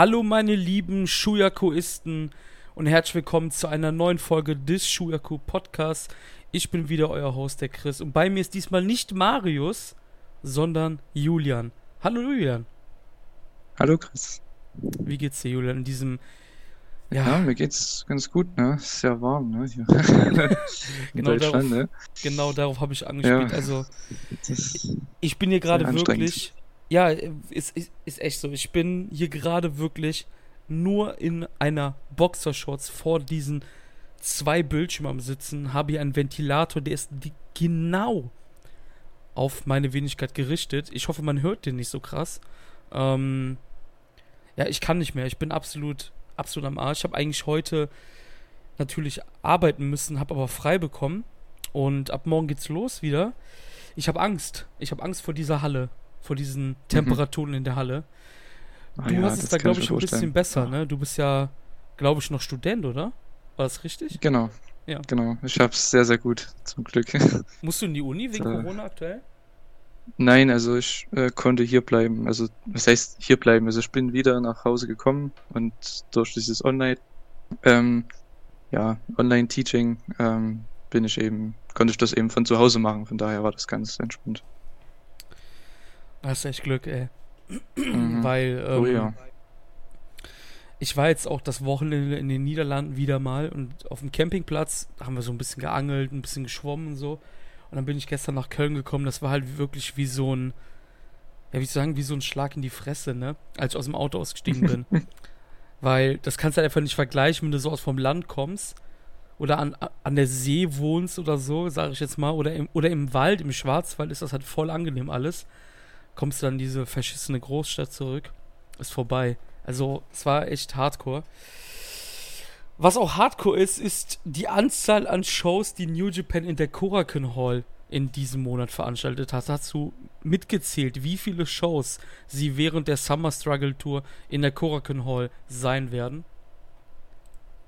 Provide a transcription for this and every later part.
Hallo meine lieben Shuyakuisten und herzlich willkommen zu einer neuen Folge des Shuyaku Podcasts. Ich bin wieder euer Host, der Chris, und bei mir ist diesmal nicht Marius, sondern Julian. Hallo Julian. Hallo Chris. Wie geht's dir, Julian, in diesem ja, ja, mir geht's ganz gut, ne? Ist sehr warm, ne? Hier. genau, darauf, ne? genau darauf habe ich angespielt. Ja, also, ich bin hier gerade wirklich. Ja, ist, ist, ist echt so. Ich bin hier gerade wirklich nur in einer Boxershorts vor diesen zwei Bildschirmen Sitzen, habe hier einen Ventilator, der ist genau auf meine Wenigkeit gerichtet. Ich hoffe, man hört den nicht so krass. Ähm, ja, ich kann nicht mehr. Ich bin absolut absolut am Arsch. Ich habe eigentlich heute natürlich arbeiten müssen, habe aber frei bekommen. Und ab morgen geht's los wieder. Ich habe Angst. Ich habe Angst vor dieser Halle, vor diesen. Temperaturen mhm. in der Halle. Ah du ah, ja, hast es da, glaube ich, ein bisschen besser, ne? Du bist ja, glaube ich, noch Student, oder? War das richtig? Genau. Ja. Genau. Ich habe es sehr, sehr gut, zum Glück. Musst du in die Uni wegen so. Corona aktuell? Nein, also ich äh, konnte hier bleiben. Also, was heißt hier bleiben? Also, ich bin wieder nach Hause gekommen und durch dieses Online, ähm, ja, Online-Teaching ähm, bin ich eben, konnte ich das eben von zu Hause machen. Von daher war das ganz entspannt. Hast echt Glück, ey. Mhm. Weil, ähm, oh ja. Ich war jetzt auch das Wochenende in den Niederlanden wieder mal und auf dem Campingplatz haben wir so ein bisschen geangelt, ein bisschen geschwommen und so. Und dann bin ich gestern nach Köln gekommen. Das war halt wirklich wie so ein, ja, wie ich sagen, wie so ein Schlag in die Fresse, ne? Als ich aus dem Auto ausgestiegen bin. Weil das kannst du halt einfach nicht vergleichen, wenn du so aus vom Land kommst oder an, an der See wohnst oder so, sage ich jetzt mal, oder im, oder im Wald, im Schwarzwald ist das halt voll angenehm alles. Kommst du dann in diese verschissene Großstadt zurück, ist vorbei. Also, es war echt hardcore. Was auch hardcore ist, ist die Anzahl an Shows, die New Japan in der Korakuen Hall in diesem Monat veranstaltet hat. Hast du mitgezählt, wie viele Shows sie während der Summer Struggle Tour in der Korakuen Hall sein werden?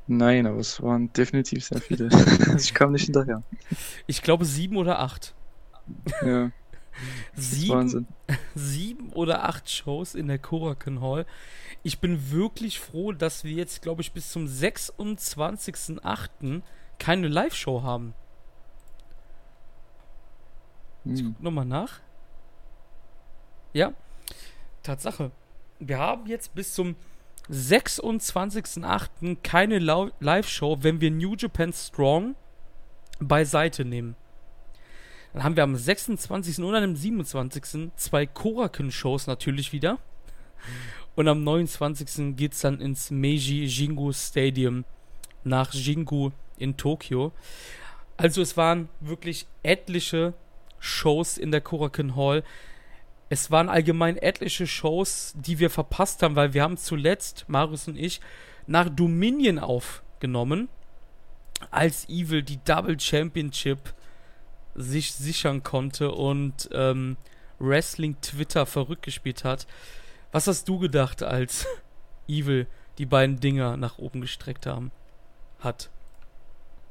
Nein, aber es waren definitiv sehr viele. ich kam nicht hinterher. Ich glaube sieben oder acht. Ja. Sieben, sieben oder acht Shows in der Korakuen Hall ich bin wirklich froh, dass wir jetzt, glaube ich, bis zum 26.08. keine Live-Show haben. Hm. Ich guck nochmal nach. Ja, Tatsache. Wir haben jetzt bis zum 26.08. keine Live-Show, wenn wir New Japan Strong beiseite nehmen. Dann haben wir am 26. und am 27. zwei Koraken-Shows natürlich wieder. Und am 29. geht es dann ins Meiji Jingu Stadium nach Jingu in Tokio. Also es waren wirklich etliche Shows in der Korakuen Hall. Es waren allgemein etliche Shows, die wir verpasst haben, weil wir haben zuletzt, Marius und ich, nach Dominion aufgenommen, als Evil die Double Championship sich sichern konnte und ähm, Wrestling Twitter verrückt gespielt hat. Was hast du gedacht, als Evil die beiden Dinger nach oben gestreckt haben, hat?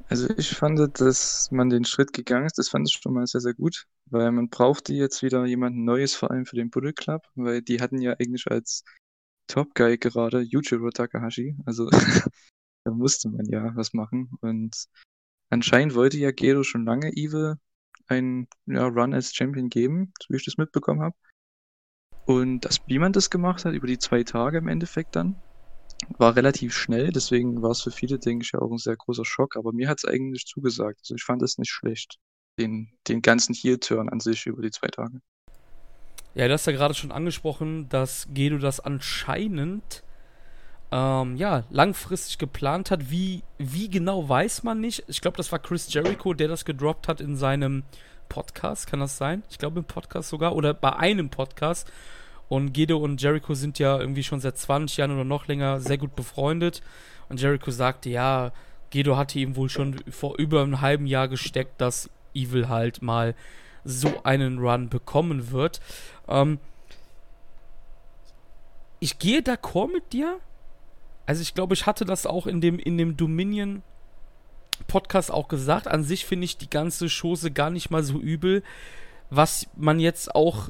Also ich fand, dass man den Schritt gegangen ist, das fand ich schon mal sehr, sehr gut, weil man brauchte jetzt wieder jemanden Neues, vor allem für den Bullet Club, weil die hatten ja eigentlich als Top Guy gerade Yujiro Takahashi, also da musste man ja was machen und anscheinend wollte ja Gero schon lange Evil einen ja, Run als Champion geben, so wie ich das mitbekommen habe. Und das, wie man das gemacht hat, über die zwei Tage im Endeffekt dann, war relativ schnell. Deswegen war es für viele, denke ich, ja auch ein sehr großer Schock. Aber mir hat es eigentlich zugesagt. Also ich fand es nicht schlecht. Den, den ganzen Heel-Turn an sich über die zwei Tage. Ja, du hast ja gerade schon angesprochen, dass Gedo das anscheinend ähm, ja, langfristig geplant hat. Wie, wie genau weiß man nicht. Ich glaube, das war Chris Jericho, der das gedroppt hat in seinem Podcast, kann das sein? Ich glaube im Podcast sogar oder bei einem Podcast. Und Gedo und Jericho sind ja irgendwie schon seit 20 Jahren oder noch länger sehr gut befreundet. Und Jericho sagte, ja, Gedo hatte ihm wohl schon vor über einem halben Jahr gesteckt, dass Evil halt mal so einen Run bekommen wird. Ähm, ich gehe d'accord mit dir. Also ich glaube, ich hatte das auch in dem, in dem Dominion Podcast auch gesagt. An sich finde ich die ganze Chose gar nicht mal so übel. Was man jetzt auch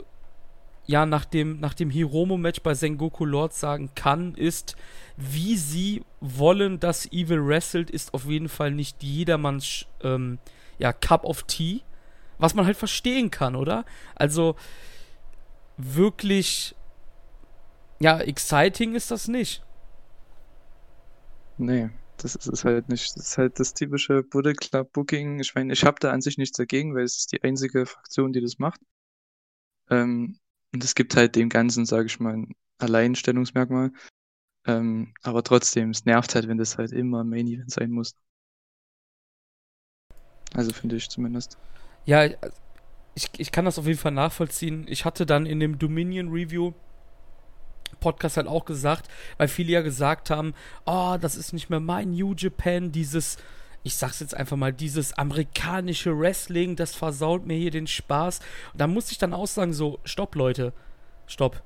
ja nach dem, nach dem Hiromo-Match bei Sengoku Lord sagen kann, ist, wie sie wollen, dass Evil wrestelt, ist auf jeden Fall nicht jedermanns ähm, ja, Cup of Tea. Was man halt verstehen kann, oder? Also wirklich ja, exciting ist das nicht. Nee, das ist es halt nicht. Das ist halt das typische Bullet Club Booking. Ich meine, ich habe da an sich nichts dagegen, weil es ist die einzige Fraktion, die das macht. Ähm, und es gibt halt dem Ganzen, sage ich mal, ein Alleinstellungsmerkmal. Ähm, aber trotzdem, es nervt halt, wenn das halt immer Main Event sein muss. Also finde ich zumindest. Ja, ich, ich kann das auf jeden Fall nachvollziehen. Ich hatte dann in dem Dominion Review Podcast halt auch gesagt, weil viele ja gesagt haben, oh, das ist nicht mehr mein New Japan, dieses, ich sag's jetzt einfach mal, dieses amerikanische Wrestling, das versaut mir hier den Spaß. Und da musste ich dann auch sagen, so, stopp, Leute, stopp.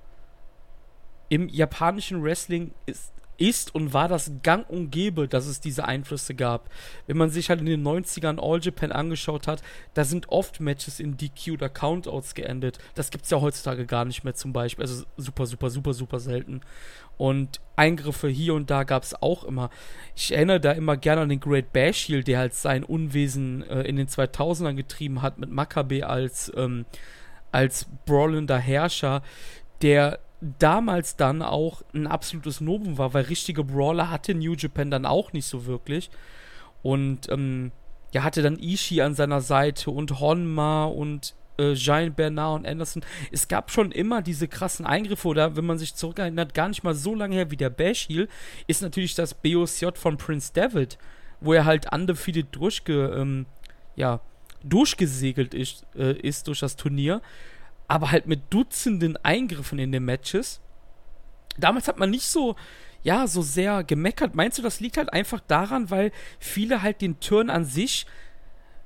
Im japanischen Wrestling ist ist und war das gang und gäbe, dass es diese Einflüsse gab. Wenn man sich halt in den 90ern All Japan angeschaut hat, da sind oft Matches in DQ oder Countouts geendet. Das gibt es ja heutzutage gar nicht mehr zum Beispiel. Also super, super, super, super selten. Und Eingriffe hier und da gab es auch immer. Ich erinnere da immer gerne an den Great Bash Heel, der halt sein Unwesen äh, in den 2000ern getrieben hat mit Makabe als, ähm, als brawlender Herrscher, der damals dann auch ein absolutes Novum war, weil richtige Brawler hatte New Japan dann auch nicht so wirklich. Und ähm, ja, hatte dann Ishii an seiner Seite und Honma und äh, Giant Bernard und Anderson. Es gab schon immer diese krassen Eingriffe, oder wenn man sich zurückerinnert, gar nicht mal so lange her wie der Bash Heel, ist natürlich das BOCJ von Prince David, wo er halt undefeated durchge, ähm, ja, durchgesegelt ist, äh, ist durch das Turnier aber halt mit Dutzenden Eingriffen in den Matches. Damals hat man nicht so, ja, so sehr gemeckert. Meinst du, das liegt halt einfach daran, weil viele halt den Turn an sich,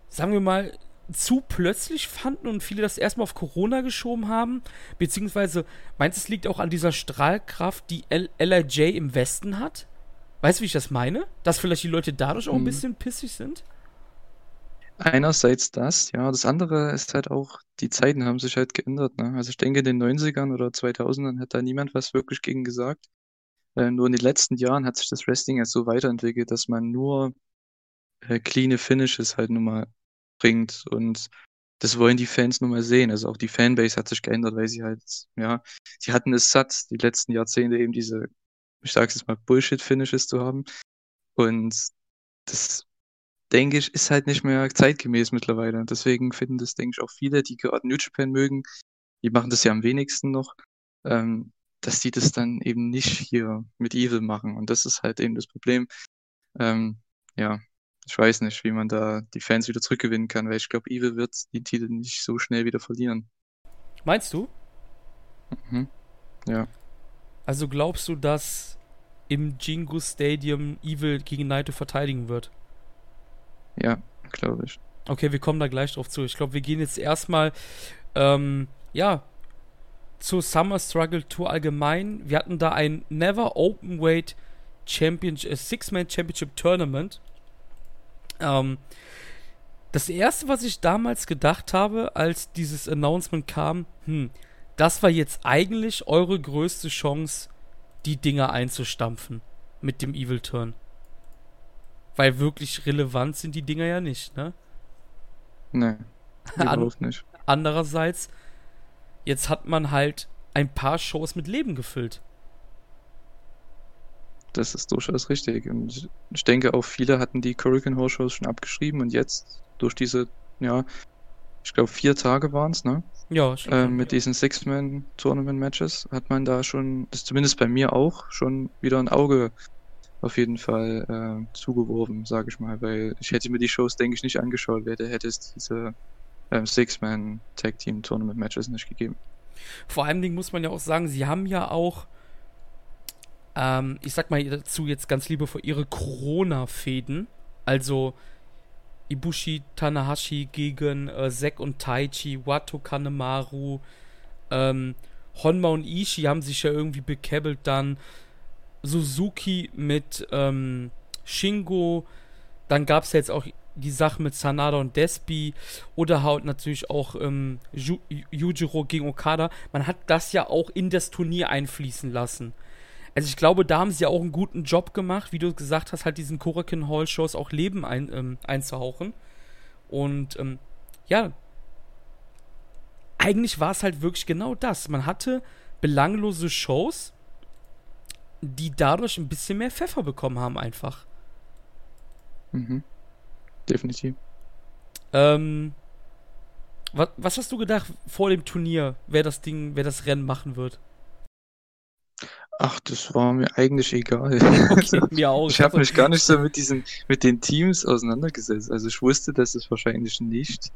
sagen wir mal, zu plötzlich fanden und viele das erstmal auf Corona geschoben haben? Beziehungsweise, meinst du, es liegt auch an dieser Strahlkraft, die L LRJ im Westen hat? Weißt du, wie ich das meine? Dass vielleicht die Leute dadurch auch ein mhm. bisschen pissig sind? Einerseits das, ja. Das andere ist halt auch, die Zeiten haben sich halt geändert, ne? Also ich denke, in den 90ern oder 2000ern hat da niemand was wirklich gegen gesagt. Äh, nur in den letzten Jahren hat sich das Wrestling erst so weiterentwickelt, dass man nur äh, cleane Finishes halt nun mal bringt und das wollen die Fans nun mal sehen. Also auch die Fanbase hat sich geändert, weil sie halt, ja, sie hatten es satt, die letzten Jahrzehnte eben diese, ich sag's jetzt mal, Bullshit-Finishes zu haben. Und das denke ich, ist halt nicht mehr zeitgemäß mittlerweile. Und deswegen finden das, denke ich, auch viele, die gerade New Japan mögen, die machen das ja am wenigsten noch, ähm, dass die das dann eben nicht hier mit Evil machen. Und das ist halt eben das Problem. Ähm, ja, ich weiß nicht, wie man da die Fans wieder zurückgewinnen kann, weil ich glaube, Evil wird die Titel nicht so schnell wieder verlieren. Meinst du? Mhm. Ja. Also glaubst du, dass im Jingu Stadium Evil gegen Naito verteidigen wird? Ja, glaube ich. Okay, wir kommen da gleich drauf zu. Ich glaube, wir gehen jetzt erstmal, ähm, ja, zur Summer Struggle Tour allgemein. Wir hatten da ein Never Open Weight Championship, äh, Six-Man Championship Tournament. Ähm, das erste, was ich damals gedacht habe, als dieses Announcement kam, hm, das war jetzt eigentlich eure größte Chance, die Dinger einzustampfen mit dem Evil Turn. Weil wirklich relevant sind die Dinger ja nicht, ne? Nee, überhaupt nicht. Andererseits, jetzt hat man halt ein paar Shows mit Leben gefüllt. Das ist durchaus richtig. Und ich denke auch, viele hatten die Hurricane Horse Shows schon abgeschrieben und jetzt durch diese, ja, ich glaube vier Tage waren es, ne? Ja, schon. Äh, mit diesen Six-Man-Tournament-Matches hat man da schon, das zumindest bei mir auch, schon wieder ein Auge auf jeden Fall äh, zugeworfen, sage ich mal, weil ich hätte mir die Shows, denke ich, nicht angeschaut, hätte, hätte es diese ähm, Six-Man-Tag-Team-Tournament-Matches nicht gegeben. Vor allem Dingen muss man ja auch sagen, sie haben ja auch, ähm, ich sag mal dazu jetzt ganz liebevoll, ihre Corona-Fäden, also Ibushi Tanahashi gegen äh, Zack und Taichi, Wato Kanemaru, ähm, Honma und Ishii haben sich ja irgendwie bekebbelt dann. Suzuki mit ähm, Shingo. Dann gab es jetzt auch die Sache mit Sanada und Despi oder halt natürlich auch ähm, Ju Yujiro gegen Okada, man hat das ja auch in das Turnier einfließen lassen. Also ich glaube, da haben sie ja auch einen guten Job gemacht, wie du gesagt hast, halt diesen Korakin Hall Shows auch Leben ein, ähm, einzuhauchen. Und ähm, ja, eigentlich war es halt wirklich genau das. Man hatte belanglose Shows, die dadurch ein bisschen mehr Pfeffer bekommen haben, einfach. Mhm. Definitiv. Ähm, was, was hast du gedacht vor dem Turnier, wer das Ding, wer das Rennen machen wird? Ach, das war mir eigentlich egal. Okay, mir auch. Ich habe mich gar nicht so mit diesen, mit den Teams auseinandergesetzt. Also ich wusste, dass es wahrscheinlich nicht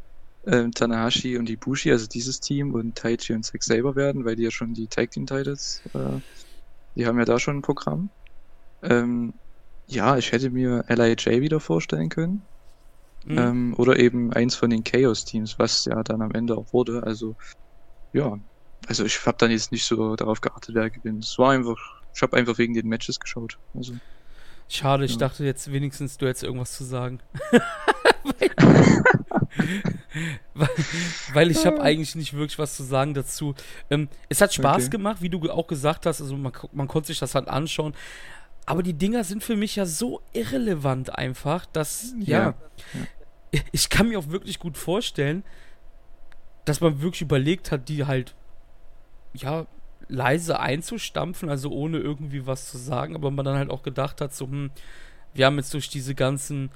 ähm, Tanahashi und Ibushi, also dieses Team und Taichi und Zack selber werden, weil die ja schon die Tag Team Titles, äh, die haben ja da schon ein Programm. Ähm, ja, ich hätte mir LIJ wieder vorstellen können. Mhm. Ähm, oder eben eins von den Chaos-Teams, was ja dann am Ende auch wurde. Also, ja. Also ich habe dann jetzt nicht so darauf geachtet, wer gewinnt. Es war einfach, ich habe einfach wegen den Matches geschaut. Also, Schade, ich dachte jetzt wenigstens, du hättest irgendwas zu sagen. weil, weil, ich habe eigentlich nicht wirklich was zu sagen dazu. Ähm, es hat Spaß okay. gemacht, wie du auch gesagt hast. Also man, man konnte sich das halt anschauen. Aber die Dinger sind für mich ja so irrelevant einfach, dass, ja, ja, ich kann mir auch wirklich gut vorstellen, dass man wirklich überlegt hat, die halt, ja, leise einzustampfen, also ohne irgendwie was zu sagen, aber man dann halt auch gedacht hat, so, hm, wir haben jetzt durch diese ganzen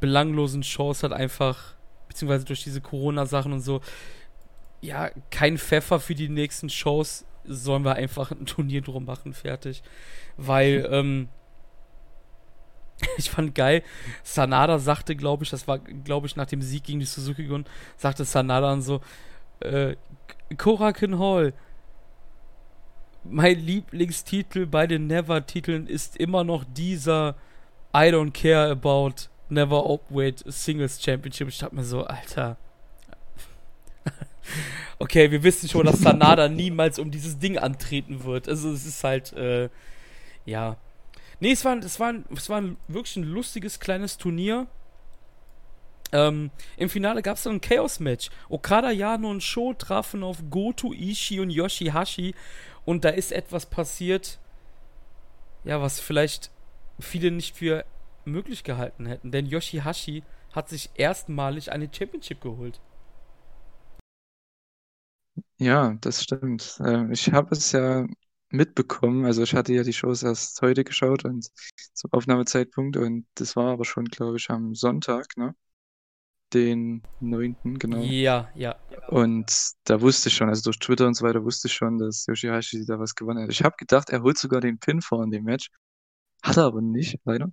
belanglosen Shows halt einfach, beziehungsweise durch diese Corona-Sachen und so, ja, kein Pfeffer für die nächsten Shows, sollen wir einfach ein Turnier drum machen, fertig. Weil, ähm, ich fand geil, Sanada sagte, glaube ich, das war, glaube ich, nach dem Sieg gegen die Suzuki-Gun, sagte Sanada dann so, äh, Korakin Hall, mein Lieblingstitel bei den Never-Titeln ist immer noch dieser I don't care about Never Opweight Singles Championship. Ich dachte mir so, Alter. okay, wir wissen schon, dass Sanada niemals um dieses Ding antreten wird. Also es ist halt, äh, ja. Nee, es war, es war, es war wirklich ein lustiges kleines Turnier. Ähm, Im Finale gab es dann ein Chaos-Match. Okada, Yano und Sho trafen auf Goto, Ishii und Yoshihashi. Und da ist etwas passiert, ja, was vielleicht viele nicht für möglich gehalten hätten. Denn Yoshihashi hat sich erstmalig eine Championship geholt. Ja, das stimmt. Ähm, ich habe es ja mitbekommen. Also ich hatte ja die Shows erst heute geschaut und zum Aufnahmezeitpunkt und das war aber schon, glaube ich, am Sonntag, ne? Den 9. genau. Ja, ja. Und da wusste ich schon, also durch Twitter und so weiter wusste ich schon, dass Yoshihashi da was gewonnen hat. Ich habe gedacht, er holt sogar den Pin vor in dem Match. Hat er aber nicht, leider.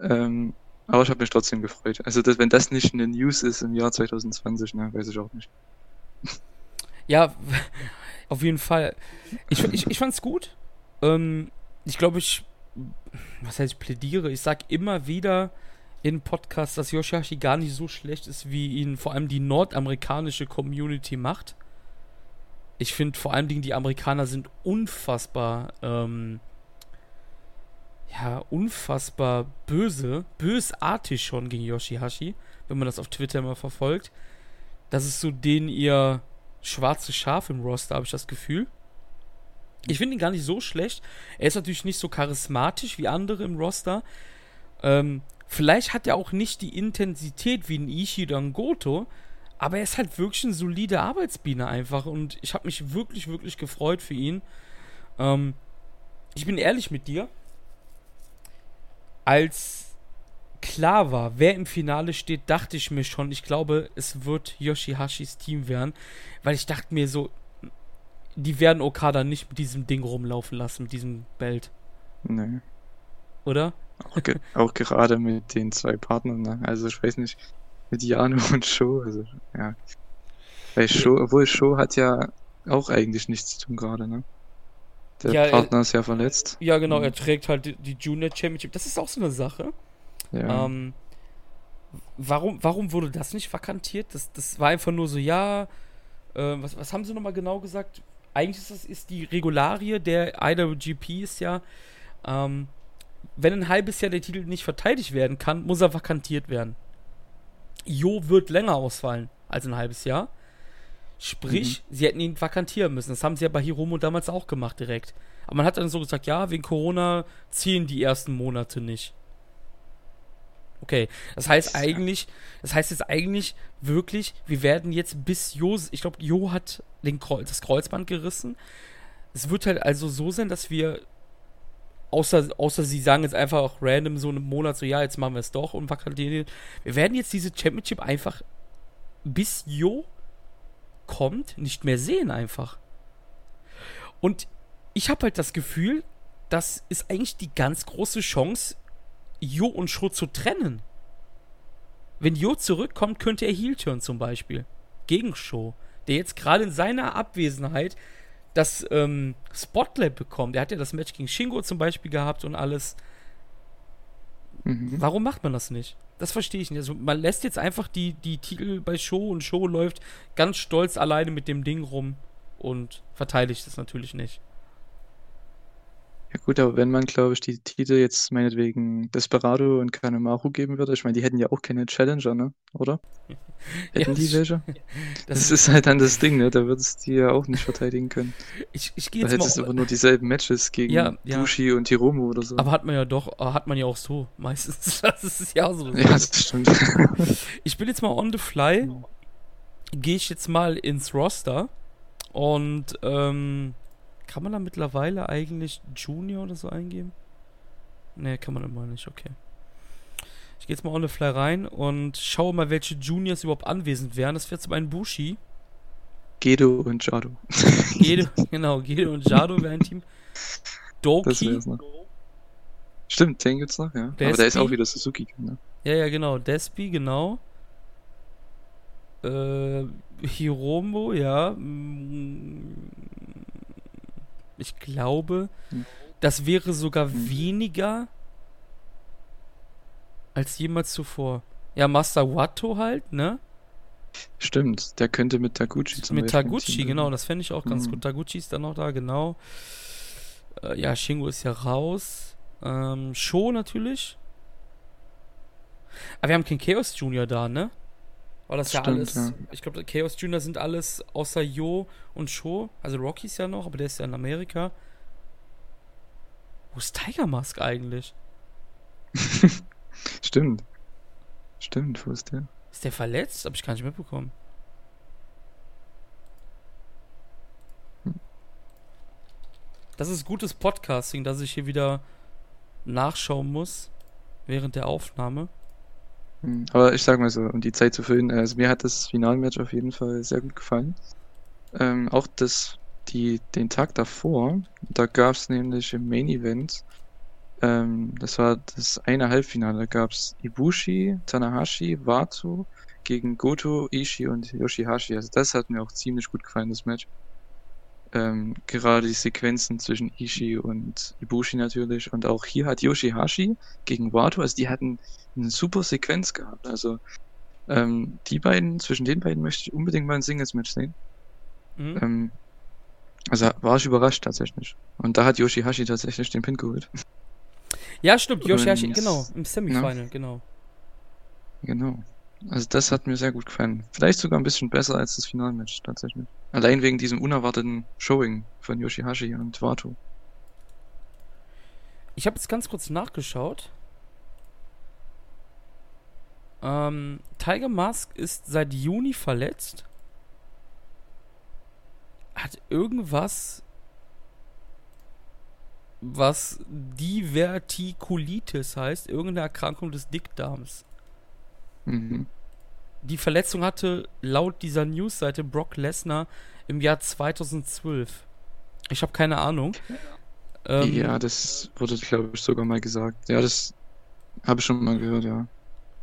Ähm, aber ich habe mich trotzdem gefreut. Also das, wenn das nicht eine News ist im Jahr 2020, ne, weiß ich auch nicht. Ja, auf jeden Fall. Ich, ich, ich fand's gut. Ähm, ich glaube, ich, was heißt, ich plädiere, ich sag immer wieder in Podcasts, dass Yoshihashi gar nicht so schlecht ist, wie ihn vor allem die nordamerikanische Community macht. Ich finde vor Dingen, die Amerikaner sind unfassbar, ähm, ja, unfassbar böse, bösartig schon gegen Yoshihashi, wenn man das auf Twitter immer verfolgt. Das ist so den ihr schwarze Schaf im Roster, habe ich das Gefühl. Ich finde ihn gar nicht so schlecht. Er ist natürlich nicht so charismatisch wie andere im Roster. Ähm, vielleicht hat er auch nicht die Intensität wie ein Ishii oder ein Goto, aber er ist halt wirklich ein solider Arbeitsbiene einfach und ich habe mich wirklich, wirklich gefreut für ihn. Ähm, ich bin ehrlich mit dir. Als klar war, wer im Finale steht, dachte ich mir schon, ich glaube, es wird Yoshihashis Team werden, weil ich dachte mir so, die werden Okada nicht mit diesem Ding rumlaufen lassen, mit diesem Belt. Nee. Oder? Auch, ge auch gerade mit den zwei Partnern, ne? also ich weiß nicht, mit Jano und Sho, also ja. Weil Sho, obwohl Sho hat ja auch eigentlich nichts zu tun gerade, ne? Der ja, Partner er, ist ja verletzt. Ja, genau, mhm. er trägt halt die, Junior Championship. Das ist auch so eine Sache. Ja. Ähm, warum, warum wurde das nicht vakantiert? Das, das war einfach nur so, ja, äh, was, was haben sie nochmal genau gesagt? Eigentlich ist das ist die Regularie der IWGP ist ja, ähm, wenn ein halbes Jahr der Titel nicht verteidigt werden kann, muss er vakantiert werden. Jo wird länger ausfallen als ein halbes Jahr. Sprich, mhm. sie hätten ihn vakantieren müssen. Das haben sie ja bei Hiromo damals auch gemacht direkt. Aber man hat dann so gesagt, ja, wegen Corona ziehen die ersten Monate nicht. Okay, das heißt eigentlich, das heißt jetzt eigentlich wirklich, wir werden jetzt bis Jo, ich glaube, Jo hat den Kreuz, das Kreuzband gerissen. Es wird halt also so sein, dass wir, außer, außer sie sagen jetzt einfach auch random so einen Monat, so ja, jetzt machen wir es doch und vakantieren. Wir werden jetzt diese Championship einfach bis Jo kommt, nicht mehr sehen einfach. Und ich habe halt das Gefühl, das ist eigentlich die ganz große Chance, Jo und Sho zu trennen. Wenn Jo zurückkommt, könnte er Heel turn zum Beispiel. Gegen Sho. Der jetzt gerade in seiner Abwesenheit das ähm, Spotlight bekommt. Er hat ja das Match gegen Shingo zum Beispiel gehabt und alles. Mhm. Warum macht man das nicht? Das verstehe ich nicht. Also man lässt jetzt einfach die, die Titel bei Show und Show läuft ganz stolz alleine mit dem Ding rum und verteidigt das natürlich nicht. Ja gut, aber wenn man, glaube ich, die Titel jetzt meinetwegen Desperado und Kanemaru geben würde, ich meine, die hätten ja auch keine Challenger, ne? Oder? Hätten ja, die welche? Das, das, ist halt dann das Ding, ne? Da würdest du die ja auch nicht verteidigen können. Ich, ich gehe jetzt da hättest mal... aber nur dieselben Matches gegen ja, ja. Bushi und Hiromu oder so. Aber hat man ja doch, hat man ja auch so, meistens. Das ist ja so. Ja, das stimmt. ich bin jetzt mal on the fly. Gehe ich jetzt mal ins Roster und ähm, kann man da mittlerweile eigentlich Junior oder so eingeben? Ne, kann man immer nicht, okay. Ich gehe jetzt mal on the fly rein und schaue mal, welche Juniors überhaupt anwesend wären. Das wäre zum einen Bushi. Gedo und Jado. Gedo, genau, Gedo und Jado wären ein Team. Doki. Stimmt, den gibt's noch, ja. Despi. Aber der ist auch wieder Suzuki. Ne? Ja, ja, genau. Despi, genau. Äh, Hiromo, ja. Ich glaube, hm. das wäre sogar hm. weniger als jemals zuvor. Ja, Master Watto halt, ne? Stimmt, der könnte mit Taguchi zum Mit Beispiel Taguchi, genau, das fände ich auch ganz mhm. gut. Taguchi ist dann noch da, genau. Äh, ja, Shingo ist ja raus. Ähm, Sho natürlich. Aber wir haben keinen Chaos Junior da, ne? War das, das ja alles. Ja. Ich glaube, Chaos Junior sind alles außer Yo und Sho. Also Rocky ist ja noch, aber der ist ja in Amerika. Wo ist Tiger Mask eigentlich? Stimmt. Stimmt, wo ist der? Ist der verletzt? Hab ich gar nicht mitbekommen. Das ist gutes Podcasting, dass ich hier wieder nachschauen muss während der Aufnahme. Hm, aber ich sag mal so, um die Zeit zu füllen, also mir hat das Finalmatch auf jeden Fall sehr gut gefallen. Ähm, auch das, die, den Tag davor, da gab es nämlich im Main Event, ähm, das war das eine Halbfinale, da gab es Ibushi, Tanahashi, Wato gegen Goto, Ishii und Yoshihashi. Also das hat mir auch ziemlich gut gefallen, das Match. Ähm, gerade die Sequenzen zwischen Ishii und Ibushi natürlich. Und auch hier hat Yoshihashi gegen Wato, also die hatten eine super Sequenz gehabt. Also ähm, die beiden, zwischen den beiden möchte ich unbedingt mal ein Singles-Match sehen. Mhm. Ähm, also war ich überrascht tatsächlich. Und da hat Yoshihashi tatsächlich den Pin geholt. Ja, stimmt, Yoshihashi, genau, im Semifinal, ja. genau. Genau. Also das hat mir sehr gut gefallen. Vielleicht sogar ein bisschen besser als das Finalmatch tatsächlich. Allein wegen diesem unerwarteten Showing von Yoshihashi und Wato. Ich habe jetzt ganz kurz nachgeschaut. Ähm, Tiger Mask ist seit Juni verletzt. Hat irgendwas, was Divertikulitis heißt, irgendeine Erkrankung des Dickdarms. Mhm. Die Verletzung hatte laut dieser Newsseite Brock Lesnar im Jahr 2012. Ich habe keine Ahnung. Ähm, ja, das wurde, glaube ich, sogar mal gesagt. Ja, das habe ich schon mal gehört, ja.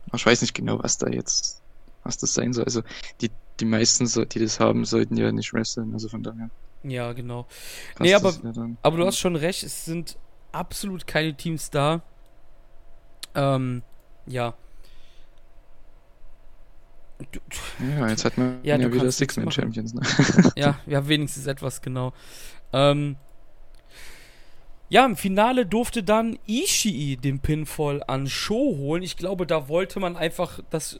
Aber ich weiß nicht genau, was da jetzt, was das sein soll. Also die, die meisten, die das haben, sollten ja nicht wresteln, also von daher. Ja, genau. Nee, aber, ja aber du hast schon recht, es sind absolut keine Teams da. Ähm, ja. Ja, jetzt hat man ja, ja wieder Six-Man-Champions. Ne? ja, ja, wenigstens etwas, genau. Ähm, ja, im Finale durfte dann Ishii den Pinfall an Show holen. Ich glaube, da wollte man einfach das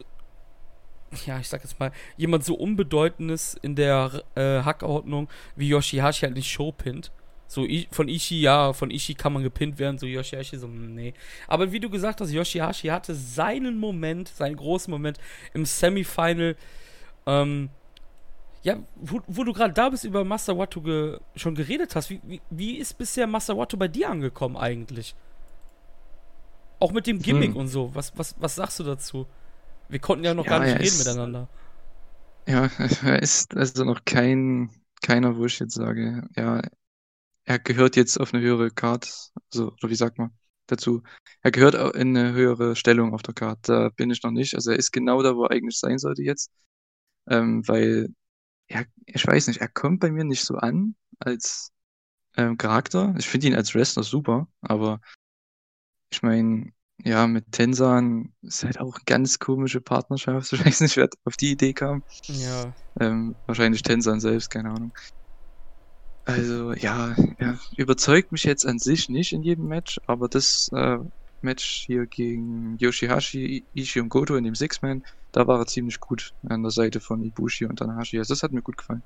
ja, ich sag jetzt mal, jemand so Unbedeutendes in der äh, Hackordnung wie Yoshihashi halt nicht showpinnt. So von Ishi, ja, von Ishi kann man gepinnt werden, so Yoshihashi, so, nee. Aber wie du gesagt hast, Yoshihashi hatte seinen Moment, seinen großen Moment im Semifinal, ähm, ja, wo, wo du gerade da bist, über Masawato ge schon geredet hast, wie, wie, wie ist bisher Masawato bei dir angekommen eigentlich? Auch mit dem Gimmick hm. und so. Was, was, was sagst du dazu? Wir konnten ja noch ja, gar nicht reden ist, miteinander. Ja, er ist also noch kein, keiner, wo ich jetzt sage, ja, er gehört jetzt auf eine höhere Card, also, oder wie sagt man dazu? Er gehört in eine höhere Stellung auf der Card. Da bin ich noch nicht. Also er ist genau da, wo er eigentlich sein sollte jetzt. Ähm, weil, ja, ich weiß nicht, er kommt bei mir nicht so an als ähm, Charakter. Ich finde ihn als Wrestler super, aber ich meine, ja, mit Tensan ist halt auch eine ganz komische Partnerschaft. Ich weiß nicht, wer auf die Idee kam. Ja. Ähm, wahrscheinlich Tensan selbst, keine Ahnung. Also, ja, ja, überzeugt mich jetzt an sich nicht in jedem Match, aber das äh, Match hier gegen Yoshihashi, Ishii und Goto in dem Six-Man, da war er ziemlich gut an der Seite von Ibushi und Tanahashi. Also, das hat mir gut gefallen.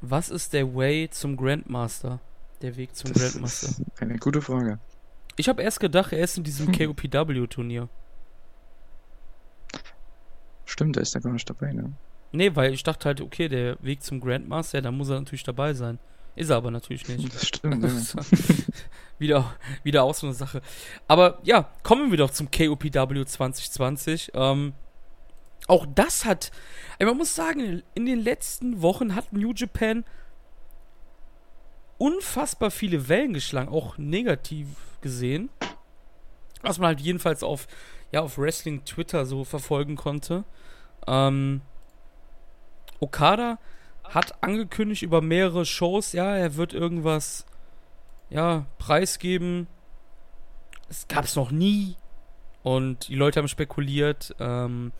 Was ist der Way zum Grandmaster? Der Weg zum das Grandmaster? Ist eine gute Frage. Ich habe erst gedacht, er ist in diesem KOPW-Turnier. Stimmt, er ist ja gar nicht dabei, ne? Nee, weil ich dachte halt, okay, der Weg zum Grandmaster, ja, da muss er natürlich dabei sein. Ist er aber natürlich nicht. Das stimmt, ja. wieder, wieder auch so eine Sache. Aber ja, kommen wir doch zum KOPW 2020. Ähm, auch das hat, man muss sagen, in den letzten Wochen hat New Japan unfassbar viele Wellen geschlagen, auch negativ gesehen. Was man halt jedenfalls auf, ja, auf Wrestling Twitter so verfolgen konnte. Ähm, Okada hat angekündigt über mehrere Shows, ja, er wird irgendwas, ja, preisgeben. Es gab es noch nie. Und die Leute haben spekuliert, ähm,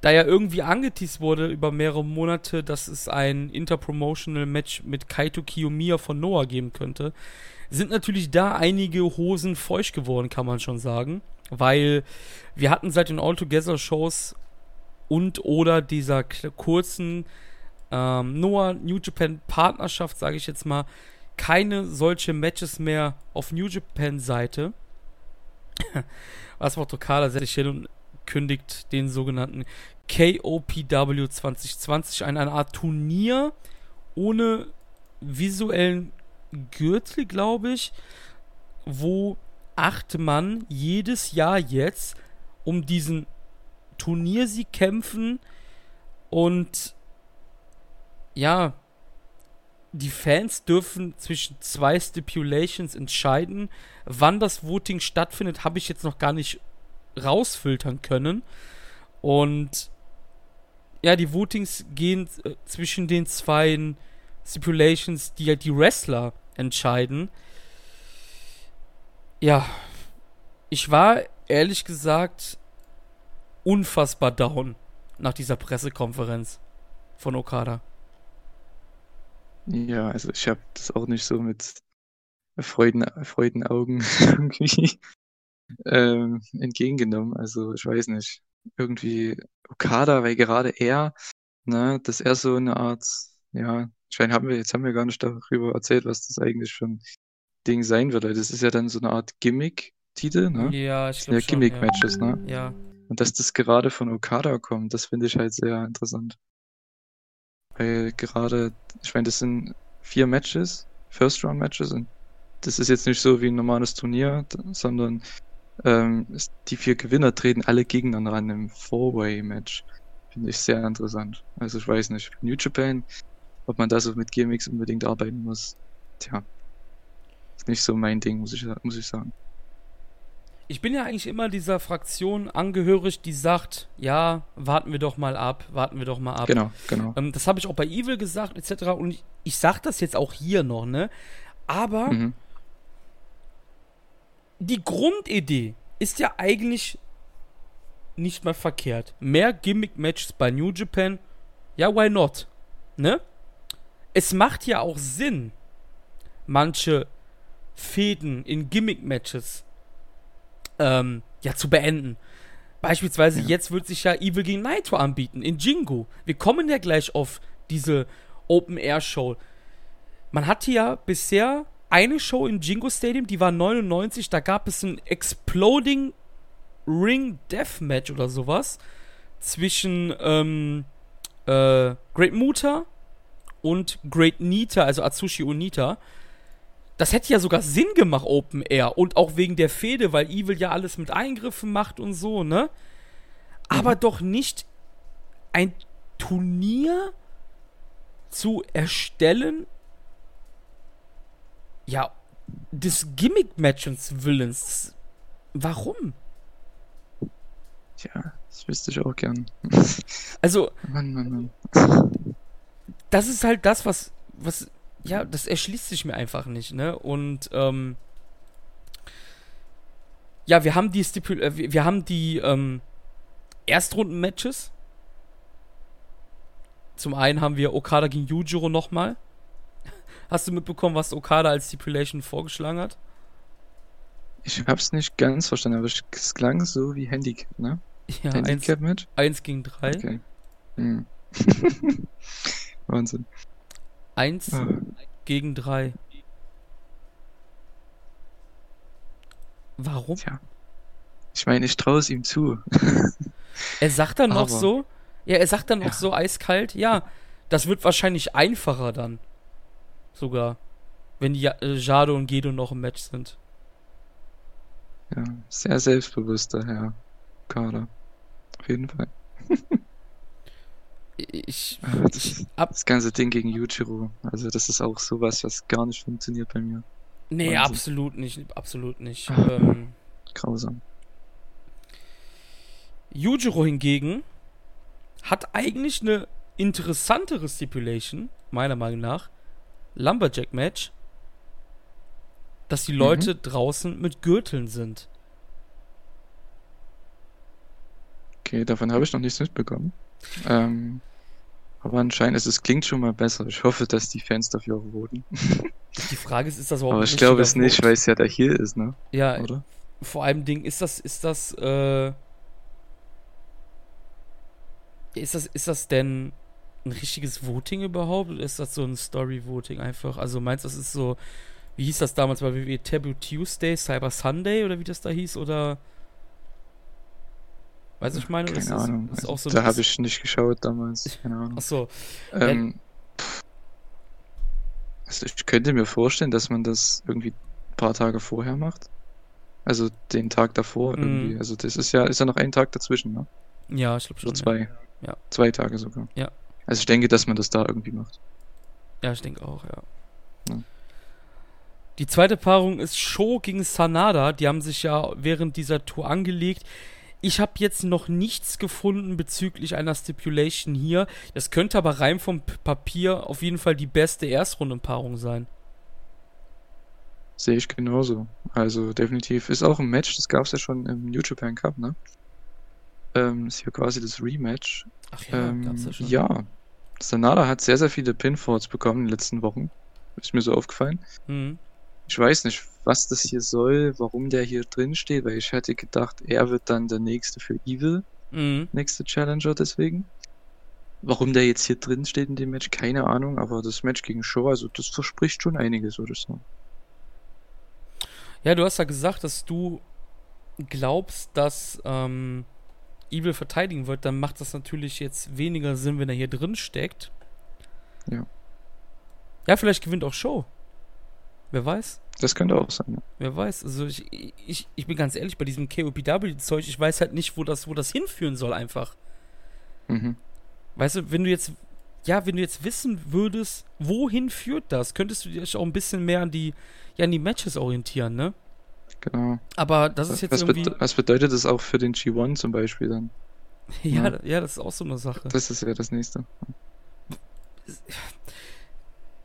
da ja irgendwie angeteased wurde über mehrere Monate, dass es ein Interpromotional Match mit Kaito Kiyomiya von Noah geben könnte, sind natürlich da einige Hosen feucht geworden, kann man schon sagen. Weil wir hatten seit den All-Together-Shows und oder dieser kurzen ähm, Noah New Japan Partnerschaft, sage ich jetzt mal, keine solche Matches mehr auf New Japan Seite. Was macht Okada setzt sich hin und kündigt den sogenannten KOPW 2020 an, eine Art Turnier ohne visuellen Gürtel, glaube ich, wo acht Mann jedes Jahr jetzt um diesen Turniersieg kämpfen und ja, die Fans dürfen zwischen zwei Stipulations entscheiden. Wann das Voting stattfindet, habe ich jetzt noch gar nicht rausfiltern können. Und ja, die Votings gehen äh, zwischen den zwei Stipulations, die halt die Wrestler entscheiden. Ja, ich war ehrlich gesagt unfassbar down nach dieser Pressekonferenz von Okada. Ja, also ich habe das auch nicht so mit Freuden, Freudenaugen irgendwie ähm, entgegengenommen. Also ich weiß nicht. Irgendwie Okada, weil gerade er, ne, dass er so eine Art, ja, ich meine, haben wir, jetzt haben wir gar nicht darüber erzählt, was das eigentlich für ein Ding sein wird. Das ist ja dann so eine Art Gimmick-Titel, ne? Ja, ich glaube ja, Gimmick-Matches, ja. ne? Ja. Und dass das gerade von Okada kommt, das finde ich halt sehr interessant. Weil gerade, ich meine, das sind vier Matches, First-Round-Matches und das ist jetzt nicht so wie ein normales Turnier, sondern ähm, die vier Gewinner treten alle gegeneinander an einem Four-Way-Match. Finde ich sehr interessant. Also ich weiß nicht, New Japan, ob man da so mit Gimmicks unbedingt arbeiten muss. Tja, ist nicht so mein Ding, muss ich, muss ich sagen ich bin ja eigentlich immer dieser Fraktion angehörig, die sagt, ja, warten wir doch mal ab, warten wir doch mal ab. Genau, genau. Ähm, das habe ich auch bei Evil gesagt, etc. Und ich, ich sage das jetzt auch hier noch, ne? Aber mhm. die Grundidee ist ja eigentlich nicht mal verkehrt. Mehr Gimmick-Matches bei New Japan, ja, why not? Ne? Es macht ja auch Sinn, manche Fäden in Gimmick-Matches ähm, ja, zu beenden. Beispielsweise ja. jetzt wird sich ja Evil gegen Naito anbieten in Jingo. Wir kommen ja gleich auf diese Open Air Show. Man hatte ja bisher eine Show im Jingo Stadium, die war 99, da gab es ein Exploding Ring Death Match oder sowas zwischen ähm, äh, Great Muta und Great Nita, also Atsushi Onita. Das hätte ja sogar Sinn gemacht, Open Air. Und auch wegen der Fehde, weil Evil ja alles mit Eingriffen macht und so, ne? Aber mhm. doch nicht ein Turnier zu erstellen, ja, des Gimmick-Matches Willens. Warum? Tja, das wüsste ich auch gern. Also. Mann, Mann, Mann. Das ist halt das, was, was, ja, das erschließt sich mir einfach nicht, ne? Und, ähm, ja, wir haben die Stipul äh, wir haben die, ähm, Erstrunden-Matches. Zum einen haben wir Okada gegen Yujiro nochmal. Hast du mitbekommen, was Okada als Stipulation vorgeschlagen hat? Ich hab's nicht ganz verstanden, aber es klang so wie Handicap, ne? Ja, Handicap-Match? 1 gegen 3. Okay. Hm. Wahnsinn. 1 ah. gegen 3. Warum? Tja. Ich meine, ich traue es ihm zu. er sagt dann noch so, ja, er sagt dann ja. noch so eiskalt, ja, das wird wahrscheinlich einfacher dann. Sogar. Wenn ja, äh, Jado und Gedo noch im Match sind. Ja, sehr selbstbewusster Herr Kader. Auf jeden Fall. ich, das, ich ab das ganze Ding gegen Yuchiro, also das ist auch sowas, was gar nicht funktioniert bei mir. Nee, Wahnsinn. absolut nicht, absolut nicht. Ah, ähm, grausam. Yujiro hingegen hat eigentlich eine interessantere Stipulation, meiner Meinung nach. Lumberjack-Match, dass die Leute mhm. draußen mit Gürteln sind. Okay, davon habe ich noch nichts mitbekommen. Ähm, aber anscheinend ist es klingt schon mal besser. Ich hoffe, dass die Fans dafür auch voten. Die Frage ist, ist das überhaupt Aber ich glaube es nicht, weil es ja da hier ist, ne? Ja, oder? Vor allem Ding, ist das, ist das, äh, ist das, ist das denn ein richtiges Voting überhaupt? Oder ist das so ein Story-Voting einfach? Also meinst du, das ist so, wie hieß das damals bei WWE? Taboo Tuesday, Cyber Sunday oder wie das da hieß? Oder. Weißt du, ich meine? Keine ist Ahnung. Das, ist also, so da habe ich nicht geschaut damals. Keine Ahnung. Achso. Ähm, also ich könnte mir vorstellen, dass man das irgendwie ein paar Tage vorher macht. Also den Tag davor mm. irgendwie. Also das ist ja, ist ja noch ein Tag dazwischen, ne? Ja, ich glaube schon. Oder zwei. Ja. Ja. Zwei Tage sogar. Ja. Also ich denke, dass man das da irgendwie macht. Ja, ich denke auch, ja. ja. Die zweite Paarung ist Show gegen Sanada. Die haben sich ja während dieser Tour angelegt. Ich habe jetzt noch nichts gefunden bezüglich einer Stipulation hier. Das könnte aber rein vom Papier auf jeden Fall die beste Erstrundenpaarung sein. Sehe ich genauso. Also definitiv ist auch ein Match, das gab es ja schon im New Japan Cup, ne? Ähm, ist hier quasi das Rematch. Ach ja, ähm, gab's ja schon. Ja. Sanada hat sehr, sehr viele Pinfalls bekommen in den letzten Wochen. Ist mir so aufgefallen. Mhm. Ich weiß nicht, was das hier soll, warum der hier drin steht, weil ich hätte gedacht, er wird dann der nächste für Evil. Mhm. Nächste Challenger deswegen. Warum der jetzt hier drin steht in dem Match, keine Ahnung, aber das Match gegen Show, also das verspricht schon einiges, würde ich sagen. Ja, du hast ja gesagt, dass du glaubst, dass ähm, Evil verteidigen wird, dann macht das natürlich jetzt weniger Sinn, wenn er hier drin steckt. Ja. Ja, vielleicht gewinnt auch Show. Wer weiß? Das könnte auch sein, ja. Wer weiß. Also ich, ich, ich bin ganz ehrlich, bei diesem KOPW-Zeug, ich weiß halt nicht, wo das, wo das hinführen soll einfach. Mhm. Weißt du, wenn du jetzt, ja, wenn du jetzt wissen würdest, wohin führt das, könntest du dich auch ein bisschen mehr an die, ja, an die Matches orientieren, ne? Genau. Aber das ist jetzt was irgendwie... Be was bedeutet das auch für den G1 zum Beispiel dann? ja, ja, ja, das ist auch so eine Sache. Das ist ja das nächste.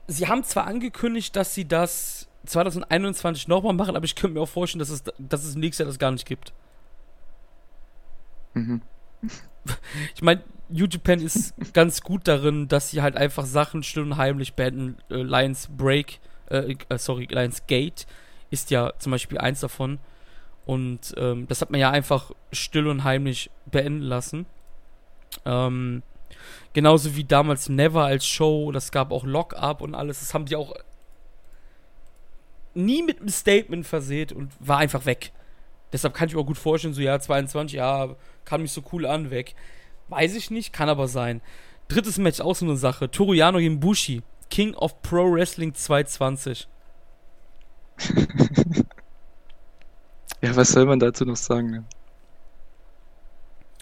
Sie haben zwar angekündigt, dass sie das 2021 nochmal machen, aber ich könnte mir auch vorstellen, dass es, dass es nächstes Jahr das gar nicht gibt. Mhm. Ich meine, New Japan ist ganz gut darin, dass sie halt einfach Sachen still und heimlich beenden. Äh, Lions Break, äh, äh, sorry, Lions Gate ist ja zum Beispiel eins davon. Und ähm, das hat man ja einfach still und heimlich beenden lassen. Ähm, genauso wie damals Never als Show, das gab auch Lock-Up und alles. Das haben die auch nie mit einem Statement verseht und war einfach weg. Deshalb kann ich mir auch gut vorstellen, so ja, 22, ja, kam mich so cool an, weg. Weiß ich nicht, kann aber sein. Drittes Match, auch so eine Sache. Toruyano gegen Bushi. King of Pro Wrestling 220. ja, was soll man dazu noch sagen? Ne?